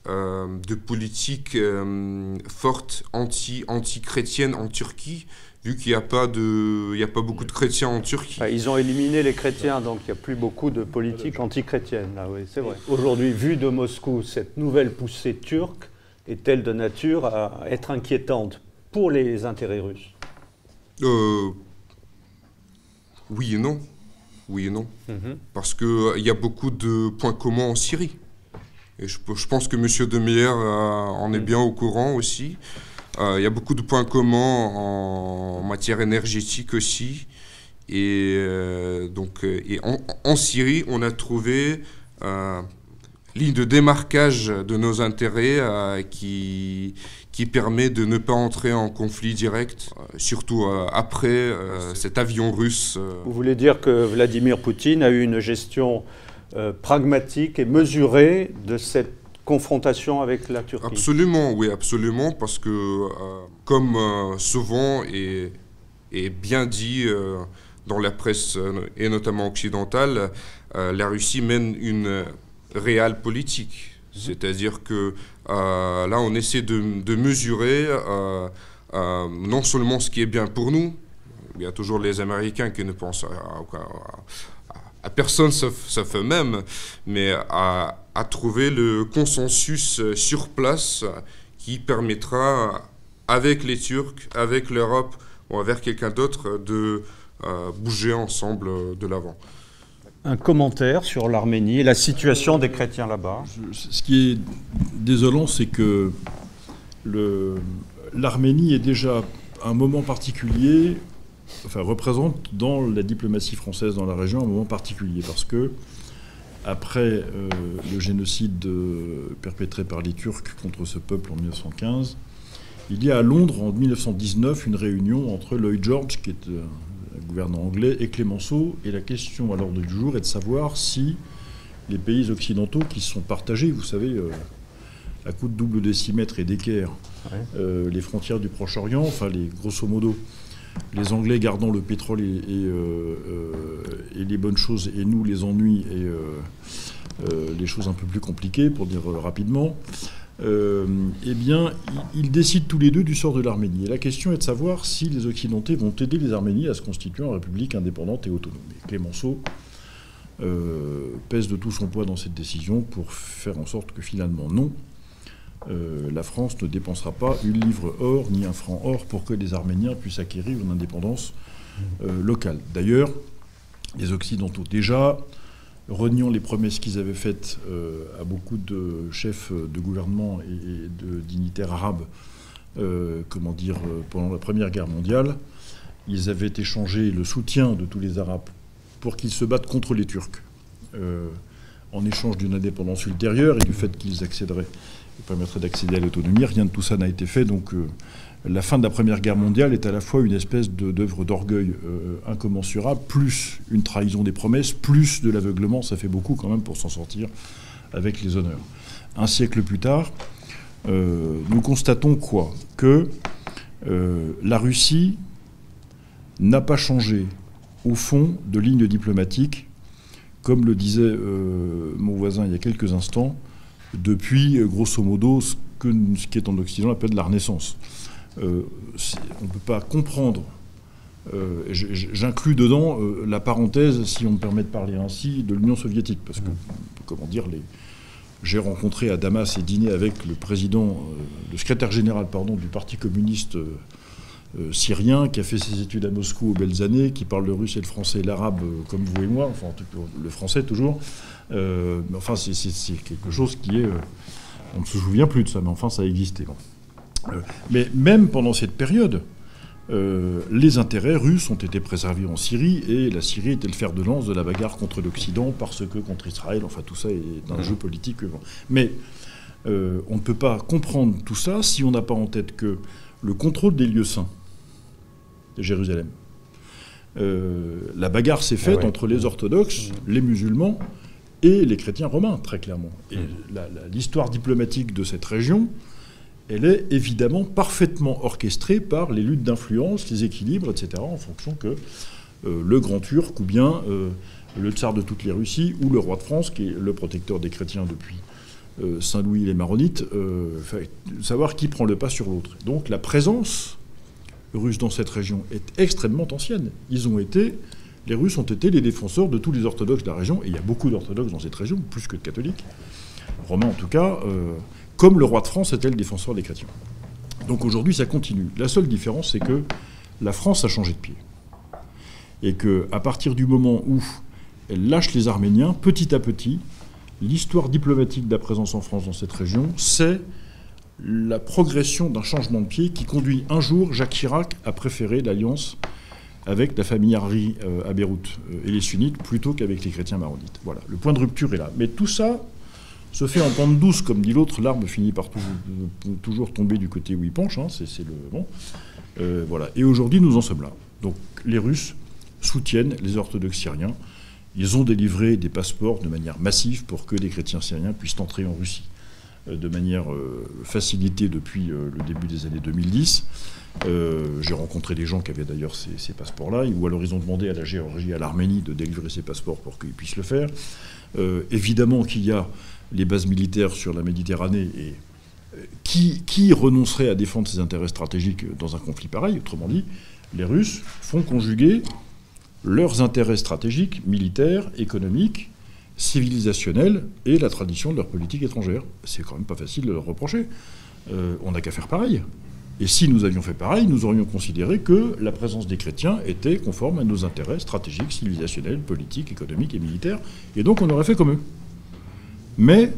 euh, de politique euh, forte anti, anti-chrétienne en Turquie, vu qu'il n'y a, pas de, a pas beaucoup de chrétiens en Turquie. ils ont éliminé les chrétiens, donc il n'y a plus beaucoup de politique anti-chrétienne. Là, oui, c'est vrai. Aujourd'hui, vu de Moscou, cette nouvelle poussée turque est-elle de nature à être inquiétante pour les intérêts russes? Euh, Oui et non. Oui et non. Mhm. Parce qu'il y a beaucoup de points communs en Syrie. Et je, pense que M. De Meyer en est bien au courant aussi. Il y a beaucoup de points communs en matière énergétique aussi. Et donc, et en, Syrie, on a trouvé ligne de démarquage de nos intérêts euh, qui, permet de ne pas entrer en conflit direct, euh, surtout euh, après cet avion russe. Vous voulez dire que Vladimir Poutine a eu une gestion pragmatique et mesurée de cette confrontation avec la Turquie Absolument, oui, absolument, parce que comme souvent est, est, bien dit dans la presse et notamment occidentale, la Russie mène une réelle politique. C'est-à-dire que euh, là, on essaie de, mesurer euh, euh, non seulement ce qui est bien pour nous, il y a toujours les Américains qui ne pensent à, personne sauf, eux-mêmes, mais à, trouver le consensus sur place qui permettra, avec les Turcs, avec l'Europe ou avec quelqu'un d'autre, de bouger ensemble de l'avant un commentaire sur l'Arménie et la situation des chrétiens là-bas. Ce qui est désolant, c'est que l'Arménie est déjà un moment particulier, enfin représente dans la diplomatie française dans la région un moment particulier, parce que après euh, le génocide perpétré par les Turcs contre ce peuple en 1915, il y a à Londres en 1919 une réunion entre Lloyd George, qui est gouverneur anglais, et Clémenceau. Et la question à l'ordre du jour est de savoir si les pays occidentaux qui sont partagés, vous savez, euh, à coup de double décimètre et d'équerre, euh, les frontières du Proche-Orient, enfin, les, grosso modo, les Anglais gardant le pétrole et, et, euh, et, les bonnes choses, et nous les ennuis et les choses un peu plus compliquées, pour dire rapidement. Euh, eh bien, ils décident tous les deux du sort de l'Arménie. Et la question est de savoir si les Occidentaux vont aider les Arméniens à se constituer en république indépendante et autonome. Clémenceau euh, pèse de tout son poids dans cette décision pour faire en sorte que finalement, non, euh, la France ne dépensera pas une livre or ni un franc or pour que les Arméniens puissent acquérir une indépendance locale. D'ailleurs, les Occidentaux déjà reniant les promesses qu'ils avaient faites euh, à beaucoup de chefs de gouvernement et, de dignitaires arabes, euh, comment dire, euh, pendant la Première Guerre mondiale, ils avaient échangé le soutien de tous les Arabes pour qu'ils se battent contre les Turcs, en échange d'une indépendance ultérieure et du fait qu'ils accéderaient, permettraient d'accéder à l'autonomie. Rien de tout ça n'a été fait, donc la fin de la Première Guerre mondiale est à la fois une espèce d'œuvre d'orgueil euh, incommensurable, plus une trahison des promesses, plus de l'aveuglement. Ça fait beaucoup quand même pour s'en sortir avec les honneurs. Un siècle plus tard, euh, nous constatons quoi? Que euh, la Russie n'a pas changé au fond de ligne diplomatique, comme le disait mon voisin il y a quelques instants, depuis grosso modo ce, que, ce qui est en Occident appelle la Renaissance. Euh, on ne peut pas comprendre. Euh, j'inclus dedans euh, la parenthèse, si on me permet de parler ainsi, de l'Union soviétique, parce que, comment dire, j'ai rencontré à Damas et dîné avec le président, le secrétaire général, pardon, du Parti communiste syrien, qui a fait ses études à Moscou aux belles années, qui parle le russe et le français et l'arabe comme vous et moi, enfin le français toujours. Mais enfin, c'est quelque chose qui est, on ne se souvient plus de ça, mais enfin ça existait. Euh, mais même pendant cette période, euh, les intérêts russes ont été préservés en Syrie et la Syrie était le fer de lance de la bagarre contre l'Occident parce que contre Israël, enfin tout ça est un jeu politique. Mais euh, on ne peut pas comprendre tout ça si on n'a pas en tête que le contrôle des lieux saints de Jérusalem, la bagarre s'est faite ah entre les orthodoxes, les musulmans et les chrétiens romains, très clairement. Et mmh. l'histoire diplomatique de cette région, elle est évidemment parfaitement orchestrée par les luttes d'influence, les équilibres, etc., en fonction que euh, le grand turc ou bien euh, le tsar de toutes les Russies ou le roi de France, qui est le protecteur des chrétiens depuis euh, Saint-Louis les Maronites, savoir qui prend le pas sur l'autre. Donc la présence russe dans cette région est extrêmement ancienne. Ils ont été, les Russes ont été les défenseurs de tous les orthodoxes de la région, et il y a beaucoup d'orthodoxes dans cette région, plus que de catholiques, romains en tout cas comme le roi de France était le défenseur des chrétiens. Donc aujourd'hui, ça continue. La seule différence, c'est que la France a changé de pied. Et qu'à partir du moment où elle lâche les Arméniens, petit à petit, l'histoire diplomatique de la présence en France dans cette région, c'est la progression d'un changement de pied qui conduit un jour Jacques Chirac à préférer l'alliance avec la famille Harry euh, à Beyrouth euh, et les sunnites plutôt qu'avec les chrétiens maronites. Voilà, le point de rupture est là. Mais tout ça se fait en pente douce, comme dit l'autre, l'arbre finit par toujours, tomber du côté où il penche, hein, c'est le bon. Euh, voilà. Et aujourd'hui, nous en sommes là. Donc les Russes soutiennent les orthodoxes syriens. Ils ont délivré des passeports de manière massive pour que les chrétiens syriens puissent entrer en Russie euh, de manière euh, facilitée depuis le début des années 2010. J'ai rencontré des gens qui avaient d'ailleurs ces, passeports-là, ou alors ils ont demandé à la Géorgie, à l'Arménie de délivrer ces passeports pour qu'ils puissent le faire. évidemment qu'il y a les bases militaires sur la Méditerranée et qui, qui, renoncerait à défendre ses intérêts stratégiques dans un conflit pareil Autrement dit, les Russes font conjuguer leurs intérêts stratégiques, militaires, économiques, civilisationnels et la tradition de leur politique étrangère. C'est quand même pas facile de leur reprocher. Euh, on n'a qu'à faire pareil. Et si nous avions fait pareil, nous aurions considéré que la présence des chrétiens était conforme à nos intérêts stratégiques, civilisationnels, politiques, économiques et militaires. Et donc on aurait fait comme eux. Mais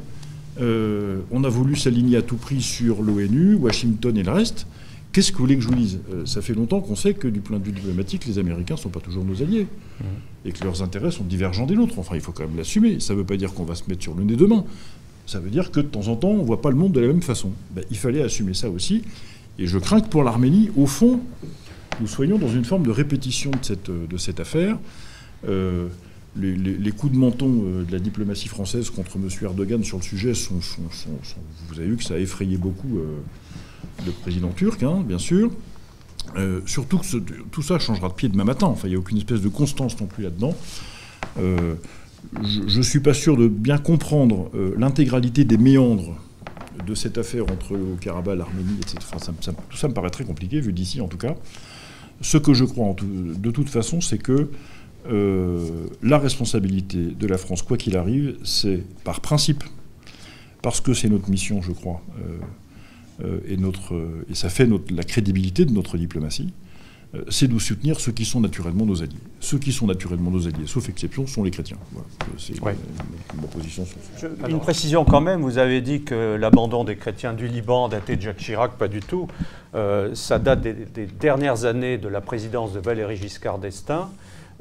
euh, on a voulu s'aligner à tout prix sur l'ONU, Washington et le reste. Qu'est-ce que vous voulez que je vous dise? Euh, Ça fait longtemps qu'on sait que du point de vue diplomatique, les Américains ne sont pas toujours nos alliés. Mmh. Et que leurs intérêts sont divergents des nôtres. Enfin, il faut quand même l'assumer. Ça ne veut pas dire qu'on va se mettre sur le nez demain. Ça veut dire que de temps en temps, on ne voit pas le monde de la même façon. Ben, il fallait assumer ça aussi. Et je crains que pour l'Arménie, au fond, nous soyons dans une forme de répétition de cette, cette affaire. Euh, les, coups de menton euh, de la diplomatie française contre M. Erdogan sur le sujet sont, Vous avez vu que ça a effrayé beaucoup euh, le président turc, hein, bien sûr. Euh, surtout que tout ça changera de pied demain matin. Enfin, il n'y a aucune espèce de constance non plus là-dedans. je ne suis pas sûr de bien comprendre l'intégralité des méandres de cette affaire entre le Karabakh, l'Arménie, etc. tout ça me paraît très compliqué, vu d'ici en tout cas. Ce que je crois de toute façon, c'est que euh, la responsabilité de la France, quoi qu'il arrive, c'est par principe, parce que c'est notre mission, je crois, euh, euh, et, ça fait la crédibilité de notre diplomatie, c'est de soutenir ceux qui sont naturellement nos alliés. Ceux qui sont naturellement nos alliés, sauf exception, sont les chrétiens. C'est ma, position sur Une précision quand même, vous avez dit que l'abandon des chrétiens du Liban datait de Jacques Chirac, pas du tout. ça date des, des, dernières années de la présidence de Valéry Giscard d'Estaing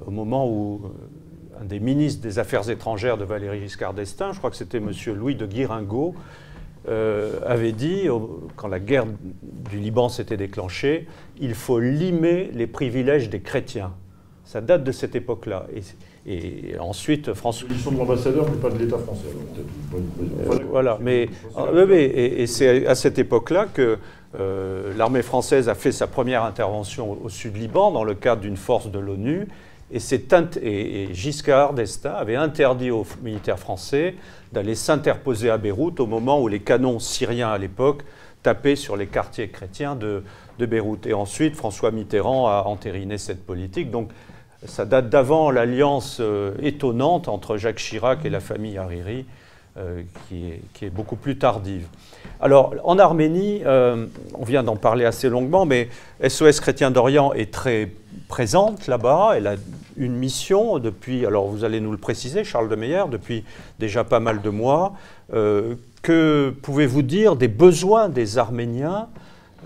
au moment où euh, un des ministres des Affaires étrangères de Valéry Giscard d'Estaing, je crois que c'était M. Louis de Guiringaud, euh, avait dit, quand la guerre du Liban s'était déclenchée, il faut limer les privilèges des chrétiens. Ça date de cette époque-là. Et, ensuite, François. Ils sont de l'ambassadeur, mais pas de l'État français. Euh, voilà, mais, et, c'est à cette époque-là que l'armée française a fait sa première intervention au sud Liban dans le cadre d'une force de l'ONU et, Giscard d'Estaing avait interdit aux militaires français d'aller s'interposer à Beyrouth au moment où les canons syriens à l'époque tapaient sur les quartiers chrétiens de, Beyrouth. Et ensuite, François Mitterrand a entériné cette politique. Donc, ça date d'avant l'alliance euh, étonnante entre Jacques Chirac et la famille Hariri, euh, qui, est, beaucoup plus tardive. Alors, en Arménie, euh, on vient d'en parler assez longuement, mais SOS Chrétien d'Orient est très présente là-bas. Elle a une mission depuis, alors vous allez nous le préciser, Charles de Meyer, depuis déjà pas mal de mois. Euh, que pouvez-vous dire des besoins des Arméniens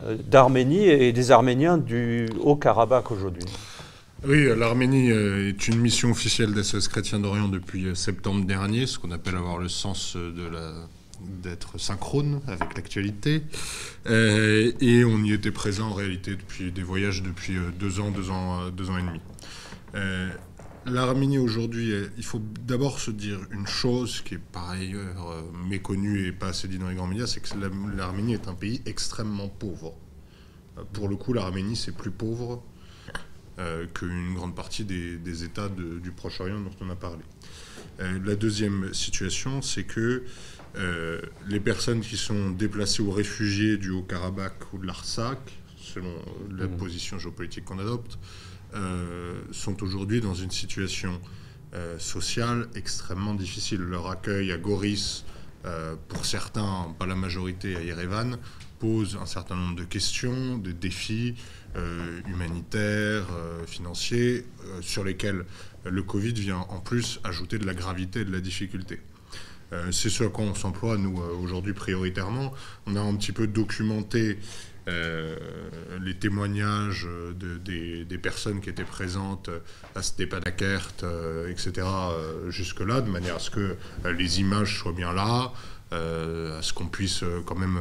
euh, d'Arménie et des Arméniens du Haut-Karabakh aujourd'hui? Oui, l'Arménie est une mission officielle d'SOS Chrétien d'Orient depuis septembre dernier, ce qu'on appelle avoir le sens de la d'être synchrone avec l'actualité. et on y était présent en réalité depuis des voyages depuis deux ans, deux ans, deux ans et demi. Euh, L'Arménie aujourd'hui, il faut d'abord se dire une chose qui est par ailleurs euh, méconnue et pas assez dit dans les grands médias, c'est que l'Arménie est un pays extrêmement pauvre. Euh, pour le coup, l'Arménie, c'est plus pauvre qu'une grande partie des, États du Proche-Orient dont on a parlé. la deuxième situation, c'est que les personnes qui sont déplacées ou réfugiées du Haut-Karabakh ou de l'Artsakh, selon la mmh. position géopolitique qu'on adopte, euh, sont aujourd'hui dans une situation euh, sociale extrêmement difficile. Leur accueil à Goris, euh, pour certains, pas la majorité à Yerevan, pose un certain nombre de questions, de défis humanitaires, financiers, sur lesquels le Covid vient en plus ajouter de la gravité et de la difficulté. C'est ce à quoi on s'emploie, nous, aujourd'hui, prioritairement. On a un petit peu documenté euh, les témoignages des, personnes qui étaient présentes à euh, etc., euh, jusque-là, de manière à ce que les images soient bien là, à ce qu'on puisse quand même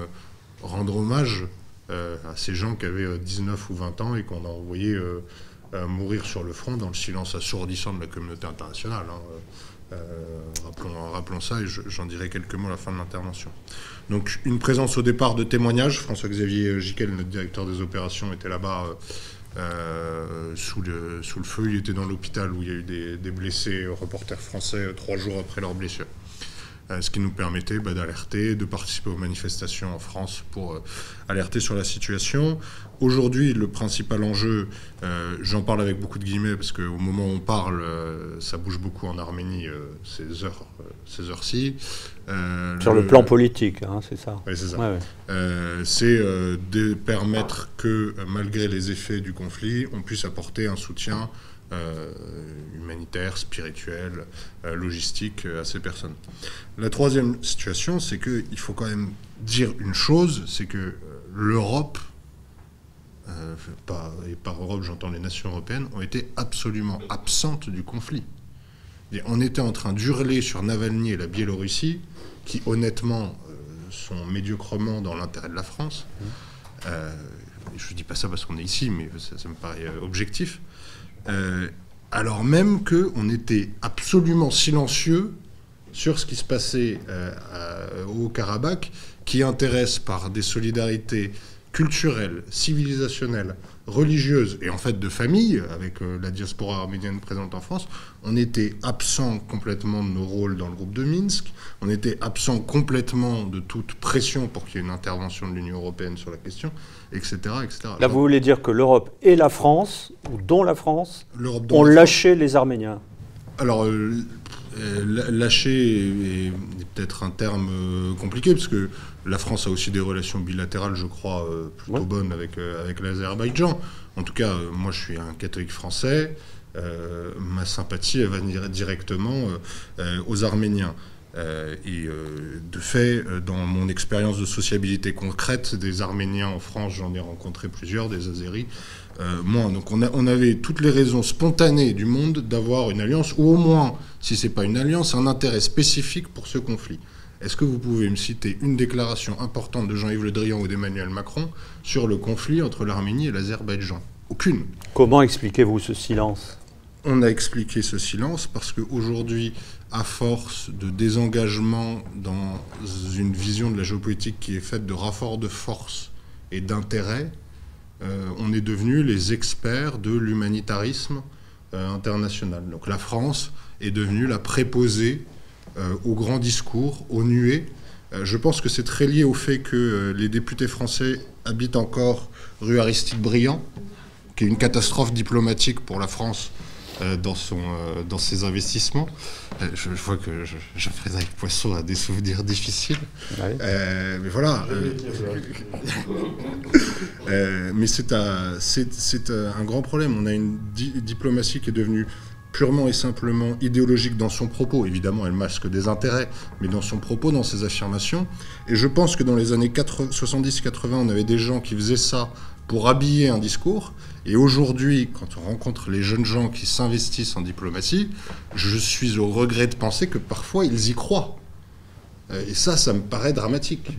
rendre hommage à ces gens qui avaient 19 ou 20 ans et qu'on a envoyé mourir sur le front dans le silence assourdissant de la communauté internationale. Hein. Euh, rappelons, ça et j'en dirai quelques mots à la fin de l'intervention. Donc une présence au départ de témoignages. François-Xavier Giquel, notre directeur des opérations, était là-bas euh, sous, le, sous le feu. Il était dans l'hôpital où il y a eu des, des blessés reporters français trois jours après leur blessure. Euh, ce qui nous permettait bah, d'alerter, de participer aux manifestations en France pour euh, alerter sur la situation. Aujourd'hui, le principal enjeu, euh, j'en parle avec beaucoup de guillemets parce qu'au moment où on parle, ça bouge beaucoup en Arménie ces heures, ces heures-ci. Sur le, plan politique, hein, c'est ça. Oui, c'est ça. c'est de permettre que, malgré les effets du conflit, on puisse apporter un soutien euh, humanitaire, spirituel, euh, logistique euh, à ces personnes. La troisième situation, c'est qu'il faut quand même dire une chose, c'est que l'Europe, et par Europe j'entends les nations européennes, ont été absolument absentes du conflit. Et on était en train d'hurler sur Navalny et la Biélorussie, qui honnêtement sont médiocrement dans l'intérêt de la France. Mmh. je ne dis pas ça parce qu'on est ici, mais ça me paraît objectif. Euh, alors même qu'on était absolument silencieux sur ce qui se passait euh, au Karabakh, qui intéresse par des solidarités culturelles, civilisationnelles, religieuses et en fait de famille, avec euh, la diaspora arménienne présente en France, on était absent complètement de nos rôles dans le groupe de Minsk, on était absent complètement de toute pression pour qu'il y ait une intervention de l'Union européenne sur la question, etc. etc. Là, vous voulez dire que l'Europe et la France, ou dont la France, ont lâché les Arméniens? Alors, euh, euh, lâcher est, peut-être un terme compliqué, parce que la France a aussi des relations bilatérales, je crois, euh, plutôt bonnes avec, euh, avec l'Azerbaïdjan. En tout cas, euh, moi, je suis un catholique français. ma sympathie, elle va directement aux Arméniens. et de fait, dans mon expérience de sociabilité concrète des Arméniens en France, j'en ai rencontré plusieurs, des Azéris, moi. Donc on, a, on, avait toutes les raisons spontanées du monde d'avoir une alliance, ou au moins, si ce n'est pas une alliance, un intérêt spécifique pour ce conflit. Est-ce que vous pouvez me citer une déclaration importante de Jean-Yves Le Drian ou d'Emmanuel Macron sur le conflit entre l'Arménie et l'Azerbaïdjan? Aucune. Comment expliquez-vous ce silence? On a expliqué ce silence parce qu'aujourd'hui, à force de désengagement dans une vision de la géopolitique qui est faite de rapports de force et d'intérêt, euh, on est devenu les experts de l'humanitarisme euh, international. Donc la France est devenue la préposée aux grands discours, aux nuées. Euh, je pense que c'est très lié au fait que euh, les députés français habitent encore rue Aristide Briand, qui est une catastrophe diplomatique pour la France dans, son, dans ses investissements. Je, vois que Jean-Frédéric Poisson a des souvenirs difficiles. mais voilà. mais c'est un, un, grand problème. On a une diplomatie qui est devenue purement et simplement idéologique dans son propos. Évidemment, elle masque des intérêts, mais dans son propos, dans ses affirmations. Et je pense que dans les années 70-80, on avait des gens qui faisaient ça pour habiller un discours. Et aujourd'hui, quand on rencontre les jeunes gens qui s'investissent en diplomatie, je suis au regret de penser que parfois ils y croient. Euh, et ça, ça me paraît dramatique.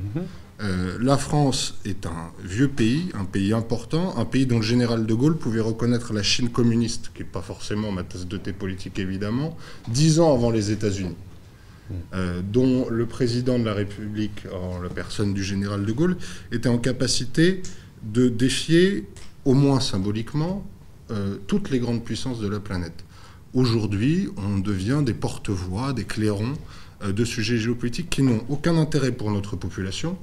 Euh, la France est un vieux pays, un pays important, un pays dont le général de Gaulle pouvait reconnaître la Chine communiste, qui n'est pas forcément ma tasse de thé politique évidemment, dix ans avant les États-Unis, hmm. euh, dont le président de la République, en la personne du général de Gaulle, était en capacité de défier, au moins symboliquement, euh, toutes les grandes puissances de la planète. Aujourd'hui, on devient des porte-voix, des clairons de sujets géopolitiques qui n'ont aucun intérêt pour notre population,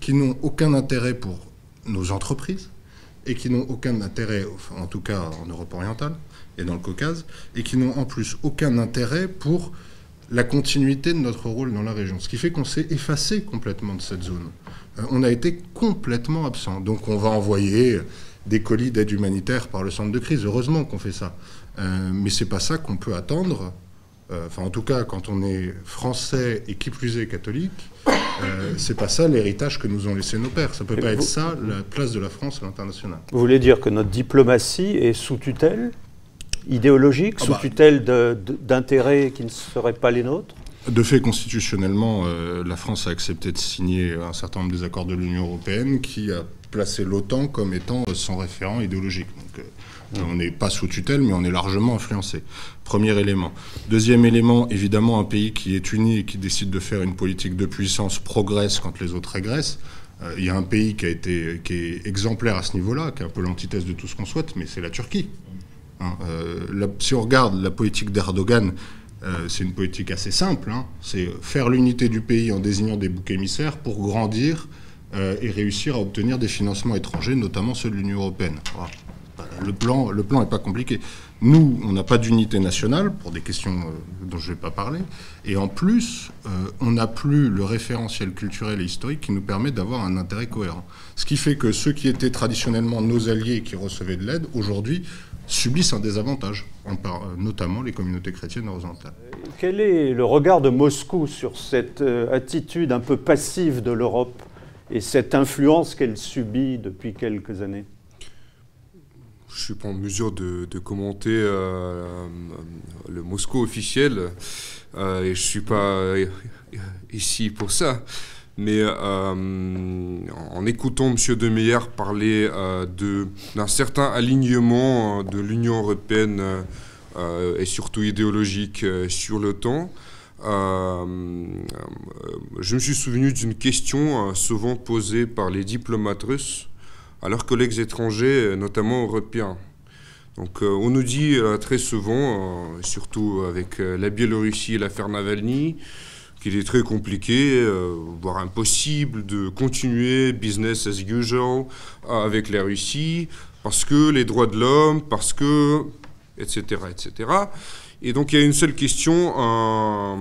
qui n'ont aucun intérêt pour nos entreprises et qui n'ont aucun intérêt, en tout cas en Europe orientale et dans le Caucase, et qui n'ont en plus aucun intérêt pour la continuité de notre rôle dans la région. Ce qui fait qu'on s'est effacé complètement de cette zone. Euh, on a été complètement absent. Donc on va envoyer des colis d'aide humanitaire par le centre de crise. Heureusement qu'on fait ça. Euh, mais c'est pas ça qu'on peut attendre. Euh, enfin, en tout cas, quand on est français et qui plus est catholique, euh, c'est pas ça l'héritage que nous ont laissé nos pères. Ça peut pas être ça la place de la France à l'international. Vous voulez dire que notre diplomatie est sous tutelle? Idéologique, Ah sous bah. tutelle d'intérêts qui ne seraient pas les nôtres? De fait, constitutionnellement, euh, la France a accepté de signer un certain nombre des accords de l'Union européenne qui a placé l'OTAN comme étant son référent idéologique. Donc, euh, on n'est pas sous tutelle, mais on est largement influencé. Premier élément. Deuxième élément, évidemment, un pays qui est uni et qui décide de faire une politique de puissance progresse quand les autres régressent. Euh, Il y a un pays qui, a été, qui est exemplaire à ce niveau-là, qui est un peu l'antithèse de tout ce qu'on souhaite, mais c'est la Turquie. Hein, euh, si on regarde la politique d'Erdogan, euh, c'est une politique assez simple. hein. C'est faire l'unité du pays en désignant des boucs émissaires pour grandir euh, et réussir à obtenir des financements étrangers, notamment ceux de l'Union européenne. Le plan, le plan n'est pas compliqué. Nous, on n'a pas d'unité nationale pour des questions euh, dont je ne vais pas parler. Et en plus, euh, on n'a plus le référentiel culturel et historique qui nous permet d'avoir un intérêt cohérent. Ce qui fait que ceux qui étaient traditionnellement nos alliés qui recevaient de l'aide, aujourd'hui, subissent un désavantage, euh, notamment les communautés chrétiennes horizontales. Quel est le regard de Moscou sur cette attitude un peu passive de l'Europe et cette influence qu'elle subit depuis quelques années? Je ne suis pas en mesure de, commenter euh, le Moscou officiel euh, et je ne suis pas euh, ici pour ça. Mais euh, en écoutant M. De Meyer parler euh, d'un certain alignement euh, de l'Union européenne euh, euh, et surtout idéologique euh, sur euh, euh, je me suis souvenu d'une question euh, souvent posée par les diplomates russes à leurs collègues étrangers, notamment européens. Donc euh, on nous dit euh, très souvent, euh, surtout avec la Biélorussie et l'affaire Navalny, qu'il est très compliqué, voire impossible de continuer business as usual avec la Russie, parce que les droits de l'homme, parce que, etc.. Et donc il y a une seule question euh,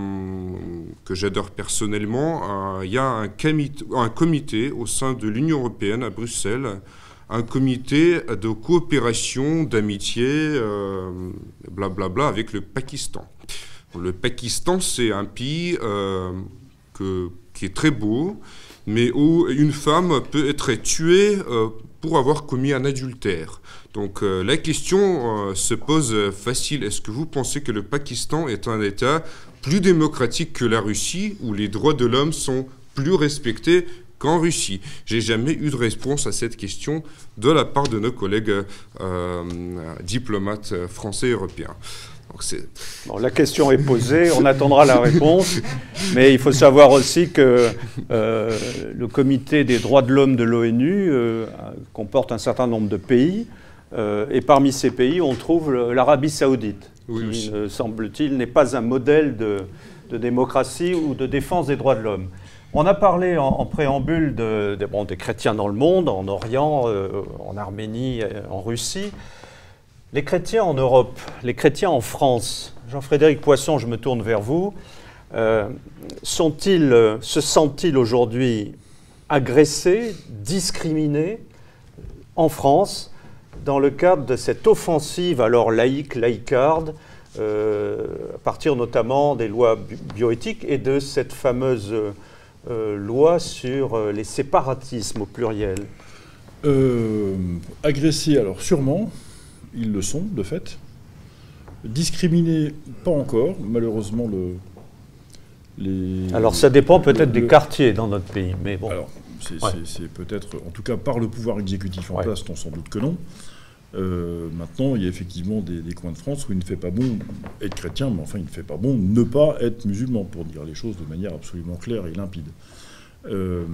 que j'adore personnellement. Euh, il y a un, comité- au sein de l'Union européenne à Bruxelles, un comité de coopération, d'amitié, euh, blablabla, avec le Pakistan. Le Pakistan, c'est un pays euh, qui est très beau, mais où une femme peut être tuée euh, pour avoir commis un adultère. Donc euh, la question euh, se pose euh, facile. Est-ce que vous pensez que le Pakistan est un État plus démocratique que la Russie, où les droits de l'homme sont plus respectés qu'en Russie? J'ai jamais eu de réponse à cette question de la part de nos collègues diplomates français et européens. Bon, La question est posée, on attendra la réponse, [LAUGHS] mais il faut savoir aussi que euh, le comité des droits de l'homme de l'ONU euh, comporte un certain nombre de pays, euh, et parmi ces pays, on trouve l'Arabie saoudite, Oui, qui, semble-t-il, n'est pas un modèle de, de démocratie ou de défense des droits de l'homme. On a parlé en, en préambule de- de- bon, des chrétiens dans le monde, en Orient, en Arménie, en Russie. Les chrétiens en Europe, les chrétiens en France, Jean-Frédéric Poisson, je me tourne vers vous. Euh, sont-ils, euh, se sentent-ils aujourd'hui agressés, discriminés en France dans le cadre de cette offensive alors laïque, laïcarde, euh, à partir notamment des lois bi- bioéthiques et de cette fameuse loi sur les séparatismes au pluriel? Agressés, alors sûrement, ils le sont de fait. Discriminés, pas encore. Malheureusement, le, les. Alors ça dépend peut-être des quartiers dans notre pays, mais bon. Alors, c'est Ouais. peut-être, en tout cas par le pouvoir exécutif en Ouais. place, non sans doute que non. Euh, maintenant, il y a effectivement des, des coins de France où il ne fait pas bon être chrétien, mais enfin, il ne fait pas bon ne pas être musulman, pour dire les choses de manière absolument claire et limpide. Euh,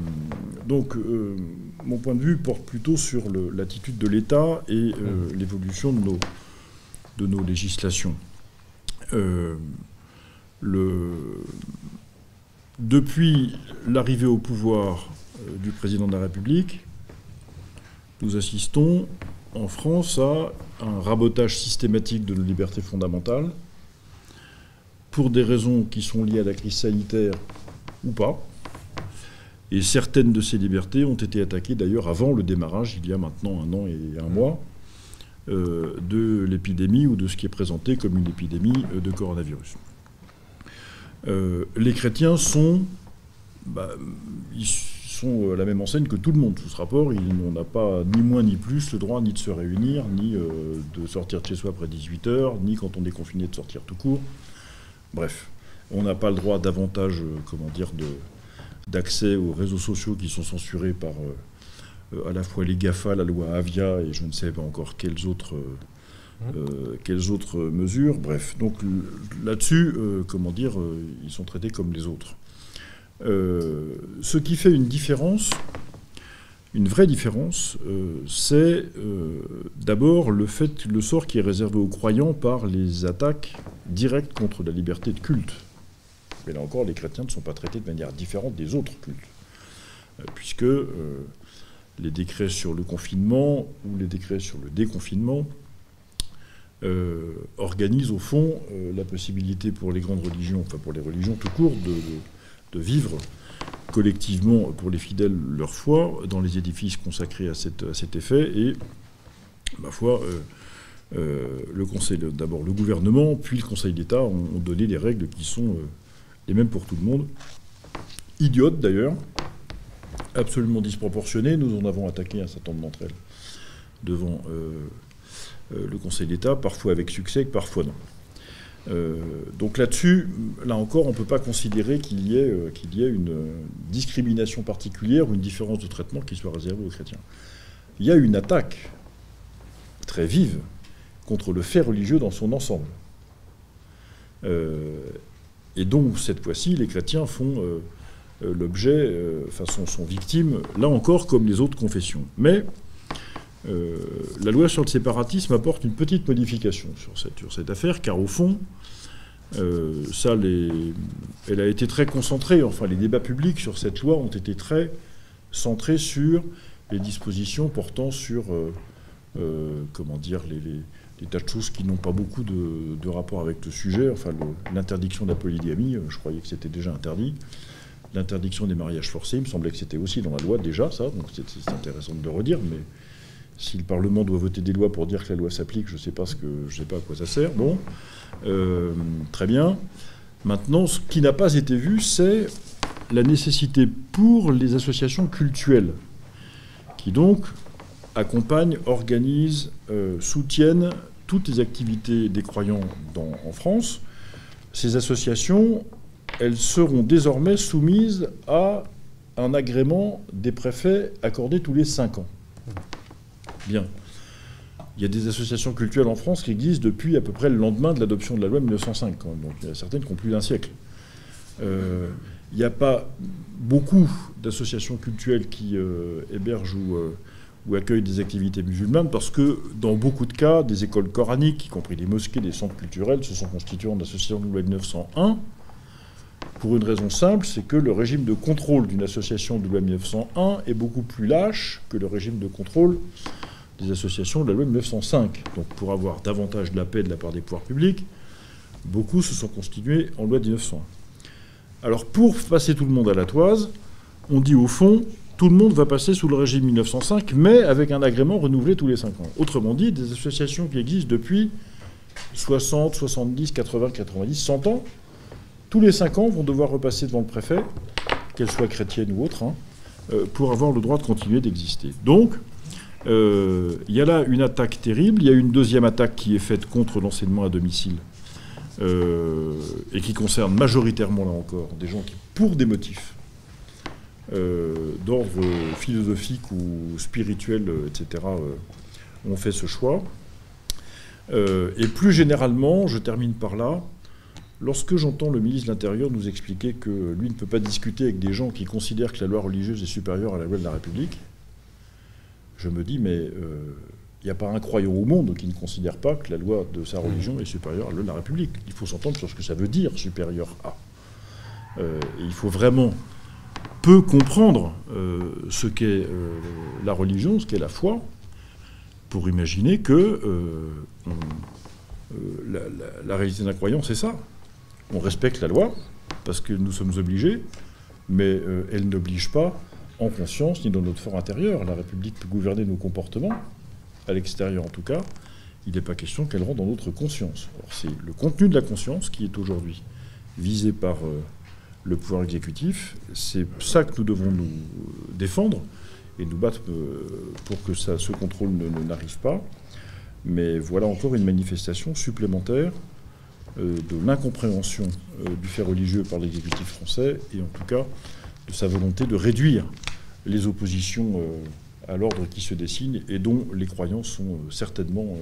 donc, euh, mon point de vue porte plutôt sur l'attitude de l'État et euh, l'évolution de nos, de nos législations. Le, depuis l'arrivée au pouvoir du président de la République, nous assistons en France à un rabotage systématique de nos libertés fondamentales pour des raisons qui sont liées à la crise sanitaire ou pas. Et certaines de ces libertés ont été attaquées d'ailleurs avant le démarrage, il y a maintenant un an et un mois, euh, de l'épidémie ou de ce qui est présenté comme une épidémie de coronavirus. Euh, les chrétiens sont, bah, ils sont à la même enseigne que tout le monde sous ce rapport. On n'a pas ni moins ni plus le droit ni de se réunir, ni euh, de sortir de chez soi après 18h, ni quand on est confiné de sortir tout court. Bref, on n'a pas le droit davantage, comment dire, de, d'accès aux réseaux sociaux qui sont censurés par euh, à la fois les GAFA, la loi Avia et je ne sais pas encore quelles autres, euh, quelles autres mesures. Bref, donc là-dessus, euh, comment dire, ils sont traités comme les autres. ce qui fait une différence, une vraie différence, c'est d'abord le fait, le sort qui est réservé aux croyants par les attaques directes contre la liberté de culte. Mais là encore, les chrétiens ne sont pas traités de manière différente des autres cultes, euh, puisque euh, les décrets sur le confinement ou les décrets sur le déconfinement euh, organisent au fond la possibilité pour les grandes religions, enfin pour les religions tout court, de, vivre collectivement pour les fidèles leur foi dans les édifices consacrés à, cet effet et, ma foi, le Conseil, d'abord le gouvernement, puis le Conseil d'État ont, donné des règles qui sont et même pour tout le monde. Idiote d'ailleurs, absolument disproportionnée. Nous en avons attaqué un certain nombre d'entre elles devant euh, euh, le Conseil d'État, parfois avec succès, parfois non. Euh, donc là-dessus, là encore, on ne peut pas considérer qu'il y, y ait une discrimination particulière ou une différence de traitement qui soit réservée aux chrétiens. Il y a une attaque très vive contre le fait religieux dans son ensemble. Et donc, cette fois-ci, les chrétiens font euh, euh, l'objet, euh, enfin, sont, victimes, là encore, comme les autres confessions. Mais la loi sur le séparatisme apporte une petite modification sur cette, affaire, car au fond, ça, les, elle a été très concentrée, enfin, les débats publics sur cette loi ont été très centrés sur les dispositions portant sur, comment dire, les des tas de choses qui n'ont pas beaucoup de, rapport avec le sujet. Enfin, l'interdiction de la polygamie, euh, je croyais que c'était déjà interdit. L'interdiction des mariages forcés, il me semblait que c'était aussi dans la loi déjà, ça. Donc c'est intéressant de le redire, mais si le Parlement doit voter des lois pour dire que la loi s'applique, je ne sais pas ce que, je sais pas à quoi ça sert. Bon, euh, très bien. Maintenant, ce qui n'a pas été vu, c'est la nécessité pour les associations cultuelles, qui donc accompagnent, organisent, euh, soutiennent toutes les activités des croyants en France. Ces associations, elles seront désormais soumises à un agrément des préfets accordé tous les cinq ans. Bien. Il y a des associations culturelles en France qui existent depuis à peu près le lendemain de l'adoption de la loi 1905. Donc il y a certaines qui ont plus d'un siècle. Euh, il n'y a pas beaucoup d'associations culturelles qui euh, hébergent ou ou accueillent des activités musulmanes, parce que dans beaucoup de cas, des écoles coraniques, y compris des mosquées, des centres culturels, se sont constitués en association de loi 1901, pour une raison simple, c'est que le régime de contrôle d'une association de loi 1901 est beaucoup plus lâche que le régime de contrôle des associations de la loi 1905. Donc pour avoir davantage de la paix de la part des pouvoirs publics, beaucoup se sont constitués en loi 1901. Alors pour passer tout le monde à la toise, on dit au fond, tout le monde va passer sous le régime 1905, mais avec un agrément renouvelé tous les 5 ans. Autrement dit, des associations qui existent depuis 60, 70, 80, 90, 100 ans, tous les 5 ans vont devoir repasser devant le préfet, qu'elles soient chrétiennes ou autres, hein, euh, pour avoir le droit de continuer d'exister. Donc, euh, il y a là une attaque terrible. Il y a une deuxième attaque qui est faite contre l'enseignement à domicile euh, et qui concerne majoritairement, là encore, des gens qui, pour des motifs d'ordre philosophique ou spirituel, euh, etc., euh, ont fait ce choix. et plus généralement, je termine par là, lorsque j'entends le ministre de l'Intérieur nous expliquer que lui ne peut pas discuter avec des gens qui considèrent que la loi religieuse est supérieure à la loi de la République, je me dis, mais il n'y a pas un croyant au monde qui ne considère pas que la loi de sa religion est supérieure à la loi de la République. Il faut s'entendre sur ce que ça veut dire, supérieur à. il faut vraiment peut comprendre euh, ce qu'est euh, la religion, ce qu'est la foi, pour imaginer que euh, la, réalité d'un croyant, c'est ça. On respecte la loi, parce que nous sommes obligés, mais elle n'oblige pas en conscience ni dans notre fort intérieur. La République peut gouverner nos comportements, à l'extérieur en tout cas. Il n'est pas question qu'elle rentre dans notre conscience. c'est le contenu de la conscience qui est aujourd'hui visé par le pouvoir exécutif. C'est ça que nous devons nous défendre et nous battre euh, pour que ce contrôle n'arrive pas. Mais voilà encore une manifestation supplémentaire euh, de l'incompréhension euh, du fait religieux par l'exécutif français et en tout cas de sa volonté de réduire les oppositions à l'ordre qui se dessine et dont les croyants sont certainement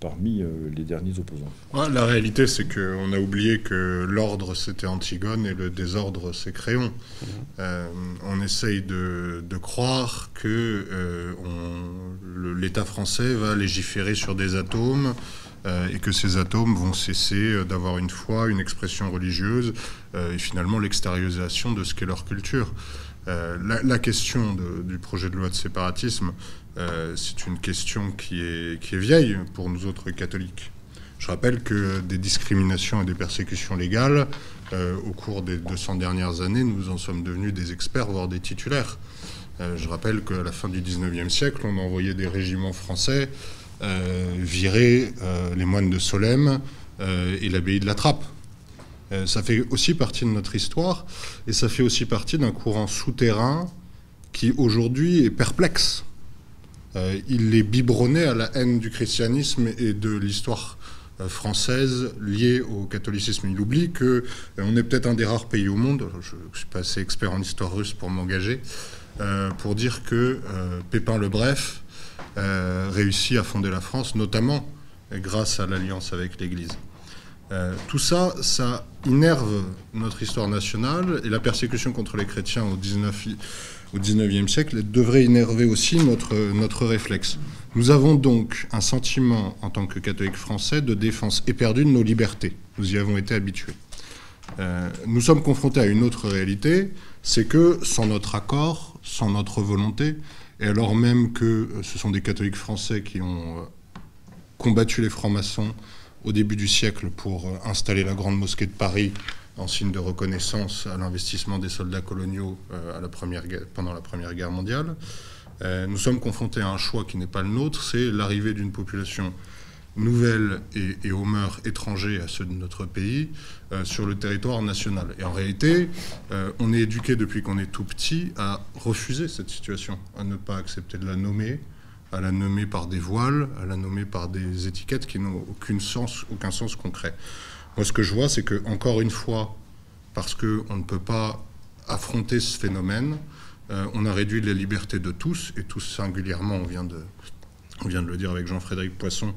parmi euh, les derniers opposants. la réalité, c'est qu'on a oublié que l'ordre, c'était Antigone et le désordre, c'est Créon. Mhm. Euh, on essaye de, croire que euh, l'État français va légiférer sur des atomes et que ces atomes vont cesser d'avoir une foi, une expression religieuse et finalement l'extériorisation de ce qu'est leur culture. La, question du projet de loi de séparatisme, euh, c'est une question qui est, qui est vieille pour nous autres catholiques. Je rappelle que des discriminations et des persécutions légales, euh, au cours des 200 dernières années, nous en sommes devenus des experts, voire des titulaires. Euh, je rappelle qu'à la fin du 19e siècle, on envoyait des régiments français virer les moines de Solesmes et l'abbaye de la Trappe. ça fait aussi partie de notre histoire et ça fait aussi partie d'un courant souterrain qui aujourd'hui est perplexe il est biberonné à la haine du christianisme et de l'histoire euh, française liée au catholicisme. Il oublie que euh, on est peut-être un des rares pays au monde, je ne suis pas assez expert en histoire russe pour m'engager, pour dire que Pépin le Bref réussit à fonder la France, notamment grâce à l'alliance avec l'Église. tout ça, ça innerve notre histoire nationale et la persécution contre les chrétiens au 19 au XIXe siècle devrait énerver aussi notre, notre réflexe. Nous avons donc un sentiment, en tant que catholiques français, de défense éperdue de nos libertés. Nous y avons été habitués. Euh, nous sommes confrontés à une autre réalité, c'est que sans notre accord, sans notre volonté, et alors même que ce sont des catholiques français qui ont euh, combattu les francs-maçons au début du siècle pour euh, installer la grande mosquée de Paris en signe de reconnaissance à l'investissement des soldats coloniaux euh, à la première pendant la Première Guerre mondiale. Euh, nous sommes confrontés à un choix qui n'est pas le nôtre, c'est l'arrivée d'une population nouvelle et, aux mœurs étrangers à ceux de notre pays euh, sur le territoire national. Et en réalité, on est éduqué depuis qu'on est tout petit à refuser cette situation, à ne pas accepter de la nommer, à la nommer par des voiles, à la nommer par des étiquettes qui n'ont aucun sens, aucun sens concret. Moi, ce que je vois, c'est que, encore une fois, parce qu'on ne peut pas affronter ce phénomène, euh, on a réduit les libertés de tous, et tous singulièrement, on vient de, on vient de le dire avec Jean-Frédéric Poisson,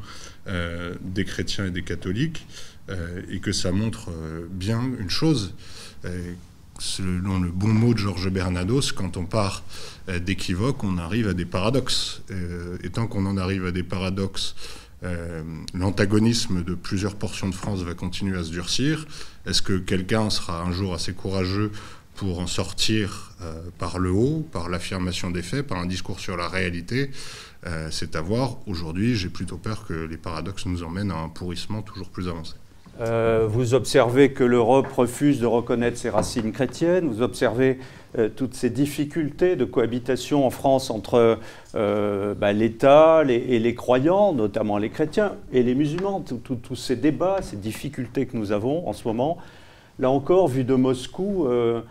euh, des chrétiens et des catholiques, euh, et que ça montre bien une chose. selon le bon mot de Georges Bernados, quand on part d'équivoque, on arrive à des paradoxes. et tant qu'on en arrive à des paradoxes euh, l'antagonisme de plusieurs portions de France va continuer à se durcir. Est-ce que quelqu'un sera un jour assez courageux pour en sortir euh, par le haut, par l'affirmation des faits, par un discours sur la réalité? Euh, C'est à voir. Aujourd'hui, j'ai plutôt peur que les paradoxes nous emmènent à un pourrissement toujours plus avancé. Vous observez que l'Europe refuse de reconnaître ses racines chrétiennes, vous observez euh, toutes ces difficultés de cohabitation en France entre euh, bah, l'État et les croyants, notamment les chrétiens, et les musulmans, tous ces débats, ces difficultés que nous avons en ce moment. Là encore, vu de Moscou, euh,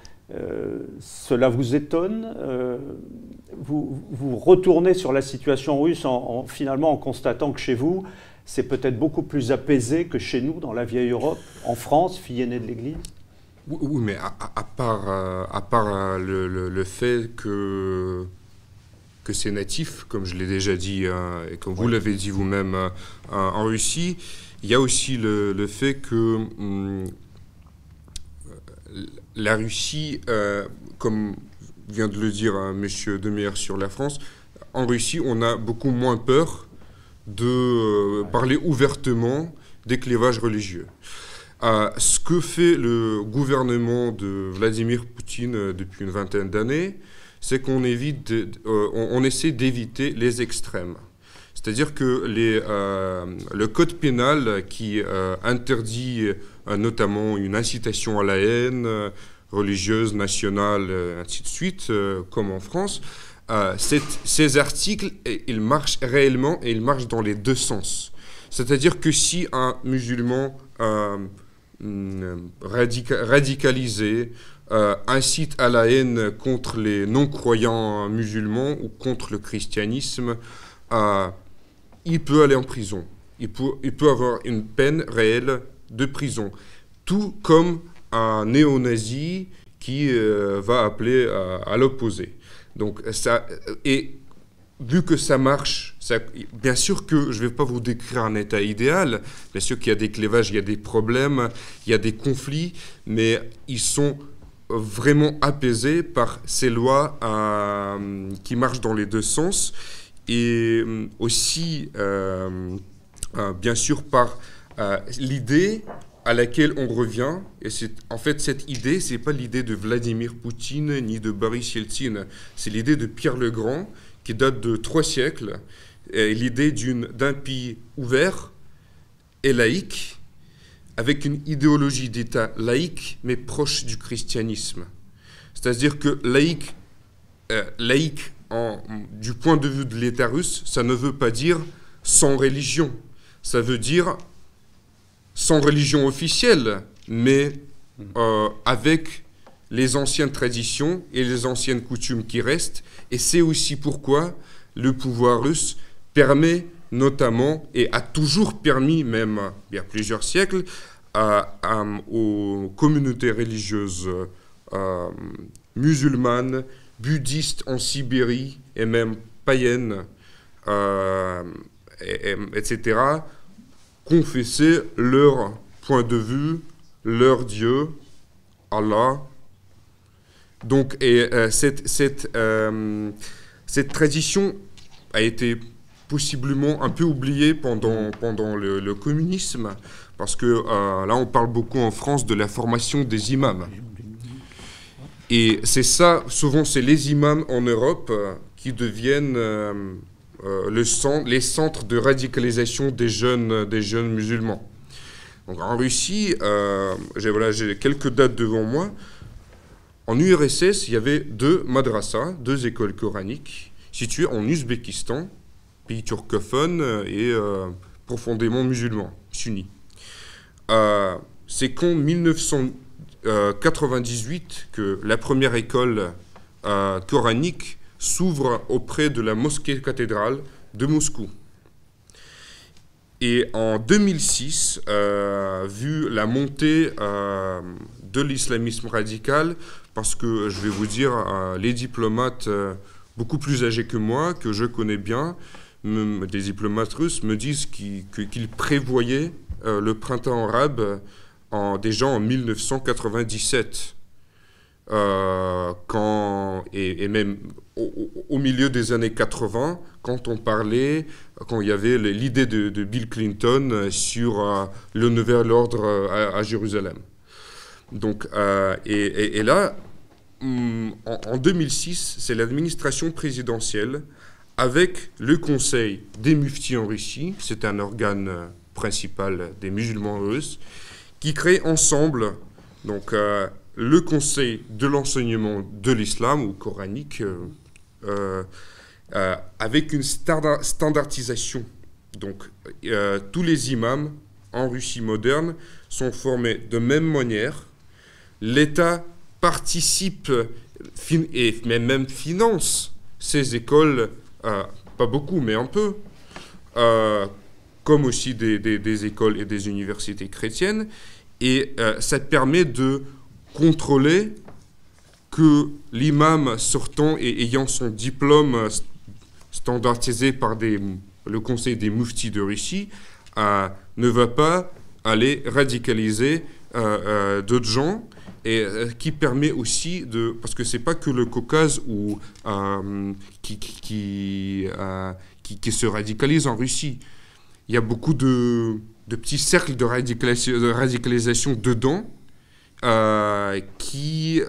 cela vous étonne vous, vous, retournez sur la situation russe en, finalement en constatant que chez vous, c'est peut-être beaucoup plus apaisé que chez nous, dans la vieille Europe, en France, fille aînée de l'Église oui, mais à, part, à part euh, euh, le, fait que, que c'est natif, comme je l'ai déjà dit, hein, et comme vous l'avez dit vous-même euh, en Russie, il y a aussi le, fait que hum, la Russie, comme vient de le dire hein, M. Demir sur la France, en Russie, on a beaucoup moins peur de parler ouvertement des clivages religieux ce que fait le gouvernement de Vladimir Poutine euh, depuis une vingtaine d'années, c'est qu'on évite, euh, on, essaie d'éviter les extrêmes. C'est-à-dire que euh, le code pénal qui interdit notamment une incitation à la haine religieuse, nationale, ainsi de suite, comme en France. Ces articles, ils marchent réellement et ils marchent dans les deux sens. C'est-à-dire que si un musulman mm, radicalisé euh, incite à la haine contre les non-croyants musulmans ou contre le christianisme, euh, il peut aller en prison. Il peut, il peut avoir une peine réelle de prison. Tout comme un néo-nazi qui euh, va appeler à l'opposé. Donc ça, et vu que ça marche, bien sûr que je ne vais pas vous décrire un état idéal, bien sûr qu'il y a des clivages, il y a des problèmes, il y a des conflits, mais ils sont vraiment apaisé par ces lois euh, qui marchent dans les deux sens et euh, aussi, euh, bien sûr, par l'idée à laquelle on revient. Et c'est en fait cette idée, c'est pas l'idée de Vladimir Poutine ni de Boris Yeltsin, c'est l'idée de Pierre le Grand qui date de trois siècles. L'idée d'un pays ouvert et laïque avec une idéologie d'État laïque, mais proche du christianisme. C'est-à-dire que laïque, euh, laïque du point de vue de l'État russe, ça ne veut pas dire sans religion. Ça veut dire sans religion officielle, mais euh, avec les anciennes traditions et les anciennes coutumes qui restent. Et c'est aussi pourquoi le pouvoir russe permet notamment, et a toujours permis, même il y a plusieurs siècles, aux communautés religieuses euh, musulmanes, bouddhistes en Sibérie et même païennes, euh, etc., confesser leur point de vue, leur Dieu, Allah. Donc, et, euh, cette, cette, cette tradition a été possiblement un peu oublié pendant, pendant le, communisme, parce que euh, là, on parle beaucoup en France de la formation des imams. Et c'est ça, souvent, c'est les imams en Europe euh, qui deviennent euh, centre, les centres de radicalisation des jeunes, des jeunes musulmans. Donc, en Russie, j'ai voilà, quelques dates devant moi. En URSS, il y avait deux madrasas, deux écoles coraniques, situées en Ouzbékistan, pays turcophone et euh, profondément musulman, sunni. Euh, c'est qu'en 1998 que la première école euh, coranique s'ouvre auprès de la mosquée cathédrale de Moscou. Et en 2006, vu la montée de l'islamisme radical, parce que je vais vous dire, les diplomates beaucoup plus âgés que moi, que je connais bien, des diplomates russes me disent qu'ils prévoyaient euh, le printemps arabe en, déjà en 1997. Euh, quand, et, même au, milieu des années 80, quand on parlait, quand il y avait l'idée de, Bill Clinton sur euh, le nouvel ordre à, Jérusalem. Donc, et, là, mm, en, en 2006, c'est l'administration présidentielle avec le Conseil des muftis en Russie, c'est un organe euh, principal des musulmans russes, qui crée ensemble donc, euh, le Conseil de l'enseignement de l'islam ou coranique euh, avec une standardisation. Donc tous les imams en Russie moderne sont formés de même manière. L'État participe et même finance ces écoles euh, pas beaucoup, mais un peu, euh, comme aussi des, écoles et des universités chrétiennes. Et euh, ça permet de contrôler que l'imam sortant et ayant son diplôme standardisé par le Conseil des muftis de Russie ne va pas aller radicaliser d'autres gens et euh, qui permet aussi de parce que c'est pas que le Caucase euh, qui, euh, qui, qui, se radicalise en Russie. Il y a beaucoup de, de petits cercles de radicalisation, de radicalisation dedans qui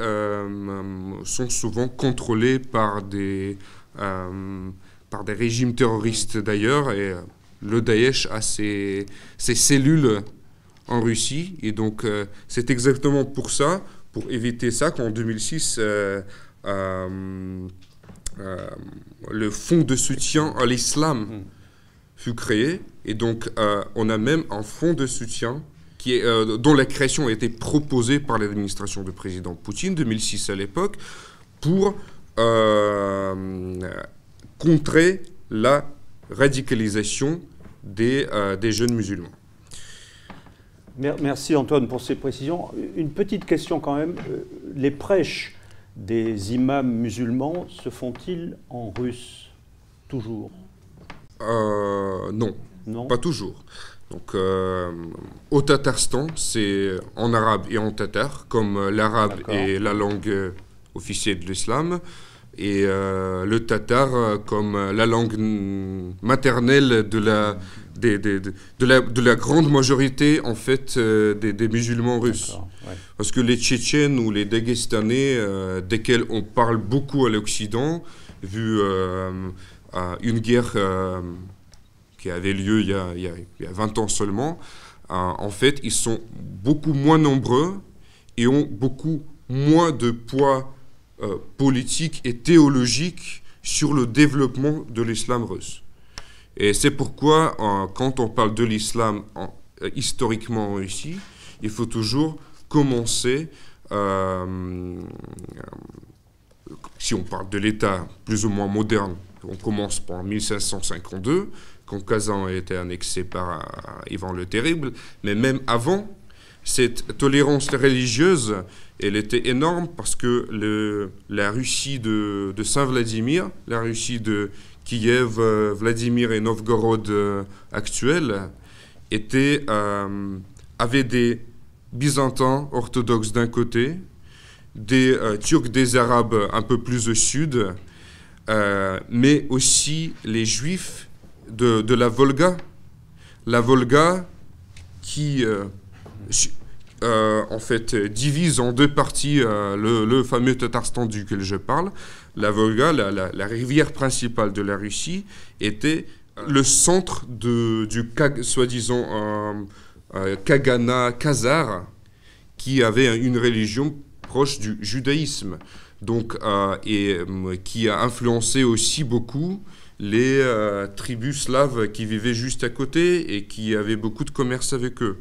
sont souvent contrôlés par des, par des régimes terroristes d'ailleurs. Et le Daesh a ses, ses cellules en Russie. Et donc, c'est exactement pour ça, pour éviter ça, qu'en 2006, le fonds de soutien à l'islam fut créé. Et donc, on a même un fonds de soutien qui est, dont la création a été proposée par l'administration du président Poutine, 2006 à l'époque, pour contrer la radicalisation des, euh, des jeunes musulmans. Merci Antoine pour ces précisions. Une petite question quand même. Euh, les prêches des imams musulmans se font-ils en russe Toujours? Euh, non. non, pas toujours. Donc, au Tatarstan, c'est en arabe et en tatar, comme l'arabe est la langue officielle de l'islam et euh, le tatar euh, comme la langue maternelle de la, de, la, de la grande majorité en fait euh, des, musulmans russes. Parce que les Tchétchènes ou les Dagestanais, desquels on parle beaucoup à l'Occident, vu une guerre qui avait lieu il y a, il y a 20 ans seulement, en fait, ils sont beaucoup moins nombreux et ont beaucoup moins de poids euh, politique et théologique sur le développement de l'islam russe. Et c'est pourquoi, quand on parle de l'islam euh, historiquement en Russie, il faut toujours commencer, euh, si on parle de l'État plus ou moins moderne, on commence par 1552, quand Kazan a été annexé par Ivan le Terrible, mais même avant, cette tolérance religieuse, elle était énorme parce que la Russie de, Saint-Vladimir, la Russie de Kiev, euh, Vladimir et Novgorod euh, euh, avait des Byzantins orthodoxes d'un côté, des Turcs, des Arabes un peu plus au sud, mais aussi les Juifs de, la Volga. La Volga qui euh, en fait, divise en deux parties euh, le, fameux Tatarstan duquel je parle. La Volga, la, rivière principale de la Russie, était le centre du soi-disant euh, Kagana khazar, qui avait une religion proche du judaïsme, donc, et qui a influencé aussi beaucoup les tribus slaves qui vivaient juste à côté et qui avaient beaucoup de commerce avec eux.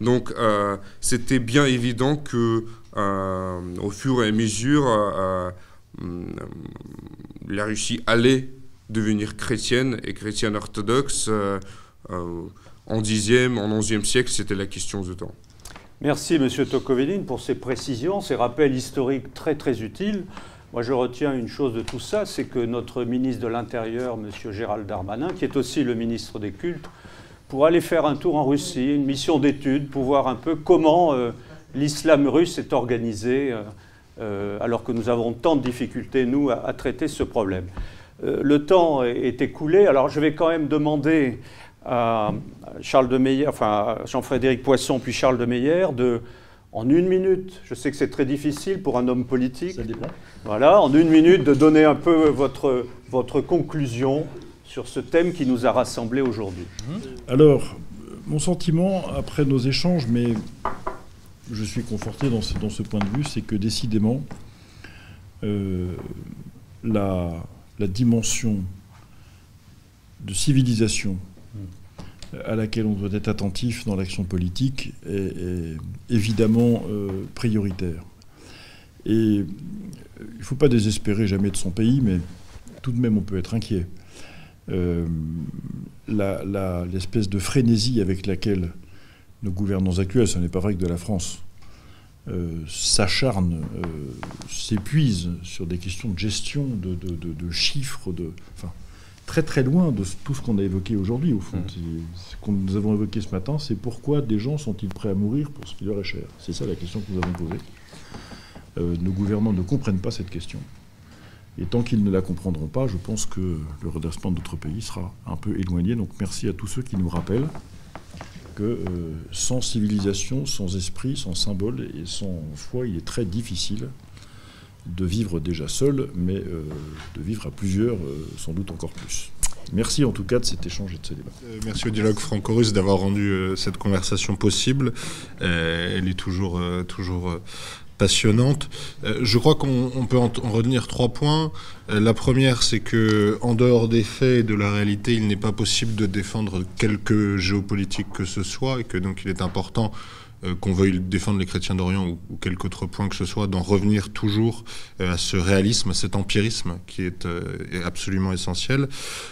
Donc euh, c'était bien évident que euh, au fur et à mesure, euh, la Russie allait devenir chrétienne et chrétienne orthodoxe. en 10e, en 11e siècle, c'était la question du temps. Merci M. Tokovelin pour ces précisions, ces rappels historiques très très utiles. Moi, je retiens une chose de tout ça, c'est que notre ministre de l'Intérieur, M. Gérald Darmanin, qui est aussi le ministre des Cultes, pour aller faire un tour en Russie, une mission d'étude, pour voir un peu comment euh, l'islam russe est organisé, euh, euh, alors que nous avons tant de difficultés, nous, à, traiter ce problème. le temps est, écoulé, alors je vais quand même demander à Charles de Meyer, enfin Jean-Frédéric Poisson puis Charles de Meyer de, en une minute, je sais que c'est très difficile pour un homme politique, voilà, en une minute de donner un peu votre, votre conclusion sur ce thème qui nous a rassemblés aujourd'hui. Alors, mon sentiment, après nos échanges, mais je suis conforté dans ce, dans ce point de vue, c'est que décidément, euh, la, la, dimension de civilisation à laquelle on doit être attentif dans l'action politique est, évidemment euh, prioritaire. Et il ne faut pas désespérer jamais de son pays, mais tout de même on peut être inquiet. Euh, l'espèce de frénésie avec laquelle nos gouvernants actuels, ce n'est pas vrai que de la France, euh, s'acharnent, euh, s'épuisent sur des questions de gestion, de, chiffres, de, très très loin de tout ce qu'on a évoqué aujourd'hui, au fond. Mmh. Ce que nous avons évoqué ce matin, c'est pourquoi des gens sont-ils prêts à mourir pour ce qui leur est cher? C'est ça la question que nous avons posée. nos gouvernants ne comprennent pas cette question. Et tant qu'ils ne la comprendront pas, je pense que le redressement de notre pays sera un peu éloigné. Donc merci à tous ceux qui nous rappellent que euh, sans civilisation, sans esprit, sans symbole et sans foi, il est très difficile de vivre déjà seul, mais euh, de vivre à plusieurs, euh, sans doute encore plus. Merci en tout cas de cet échange et de ce débat. merci au dialogue franco-russe d'avoir rendu cette conversation possible. elle est toujours, toujours passionnante. Euh, je crois qu'on peut en, retenir trois points. Euh, la première, c'est que en dehors des faits et de la réalité, il n'est pas possible de défendre quelque géopolitique que ce soit, et que donc il est important euh, qu'on veuille défendre les chrétiens d'Orient ou, quelque autre point que ce soit, d'en revenir toujours à ce réalisme, à cet empirisme qui est, absolument essentiel.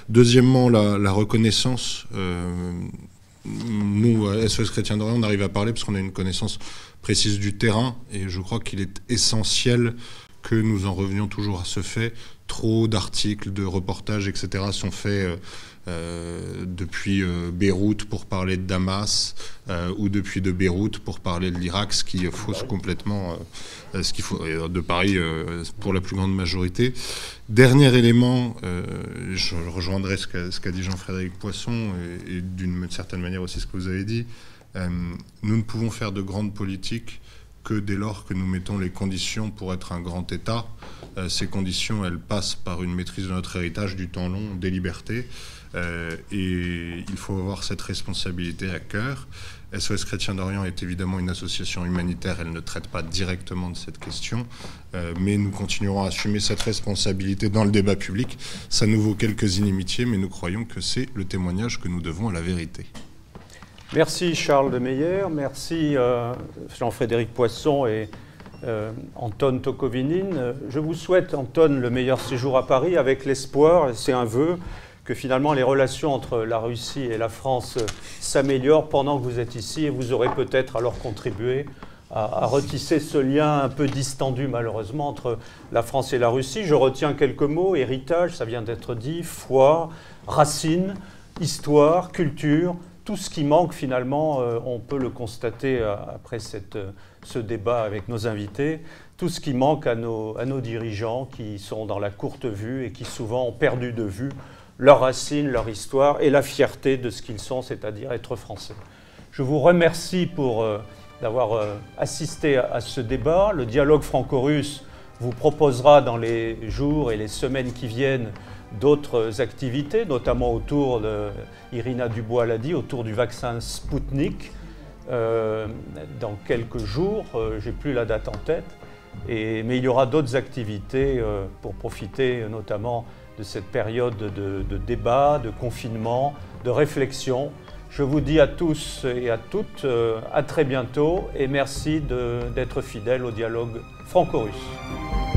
Deuxièmement, la, reconnaissance. nous, SOS Chrétiens d'Orient, on arrive à parler parce qu'on a une connaissance précise du terrain, et je crois qu'il est essentiel que nous en revenions toujours à ce fait. Trop d'articles, de reportages, etc. sont faits euh, euh, depuis euh, Beyrouth pour parler de Damas ou depuis de Beyrouth pour parler de l'Irak, ce qui fausse complètement ce qu'il faut de Paris pour la plus grande majorité. Dernier élément, je rejoindrai ce qu'a dit Jean-Frédéric Poisson et d'une certaine manière aussi ce que vous avez dit. Euh, nous ne pouvons faire de grandes politiques que dès lors que nous mettons les conditions pour être un grand État. Euh, ces conditions, elles passent par une maîtrise de notre héritage du temps long, des libertés. Euh, et il faut avoir cette responsabilité à cœur. SOS Chrétien d'Orient est évidemment une association humanitaire, elle ne traite pas directement de cette question, mais nous continuerons à assumer cette responsabilité dans le débat public. Ça nous vaut quelques inimitiés, mais nous croyons que c'est le témoignage que nous devons à la vérité. Merci Charles de Meyer, merci euh, Jean-Frédéric Poisson et euh, Anton Tokovinine. Je vous souhaite, Anton, le meilleur séjour à Paris avec l'espoir, c'est un vœu, que finalement les relations entre la Russie et la France s'améliorent pendant que vous êtes ici et vous aurez peut-être alors contribué à, retisser ce lien un peu distendu malheureusement entre la France et la Russie. Je retiens quelques mots, héritage, ça vient d'être dit, foi, racines, histoire, culture, tout ce qui manque finalement, euh, on peut le constater euh, après euh, ce débat avec nos invités, tout ce qui manque à nos, à nos dirigeants qui sont dans la courte vue et qui souvent ont perdu de vue leurs racines, leur histoire et la fierté de ce qu'ils sont, c'est-à-dire être français. Je vous remercie pour d'avoir assisté à, ce débat. Le dialogue franco-russe vous proposera dans les jours et les semaines qui viennent d'autres activités, notamment autour de, Irina Dubois l'a dit, autour du vaccin Sputnik. Euh, dans quelques jours, euh, j'ai plus la date en tête, mais il y aura d'autres activités euh, pour profiter notamment de cette période de, débat, de confinement, de réflexion. Je vous dis à tous et à toutes à très bientôt et merci d'être fidèles au dialogue franco-russe.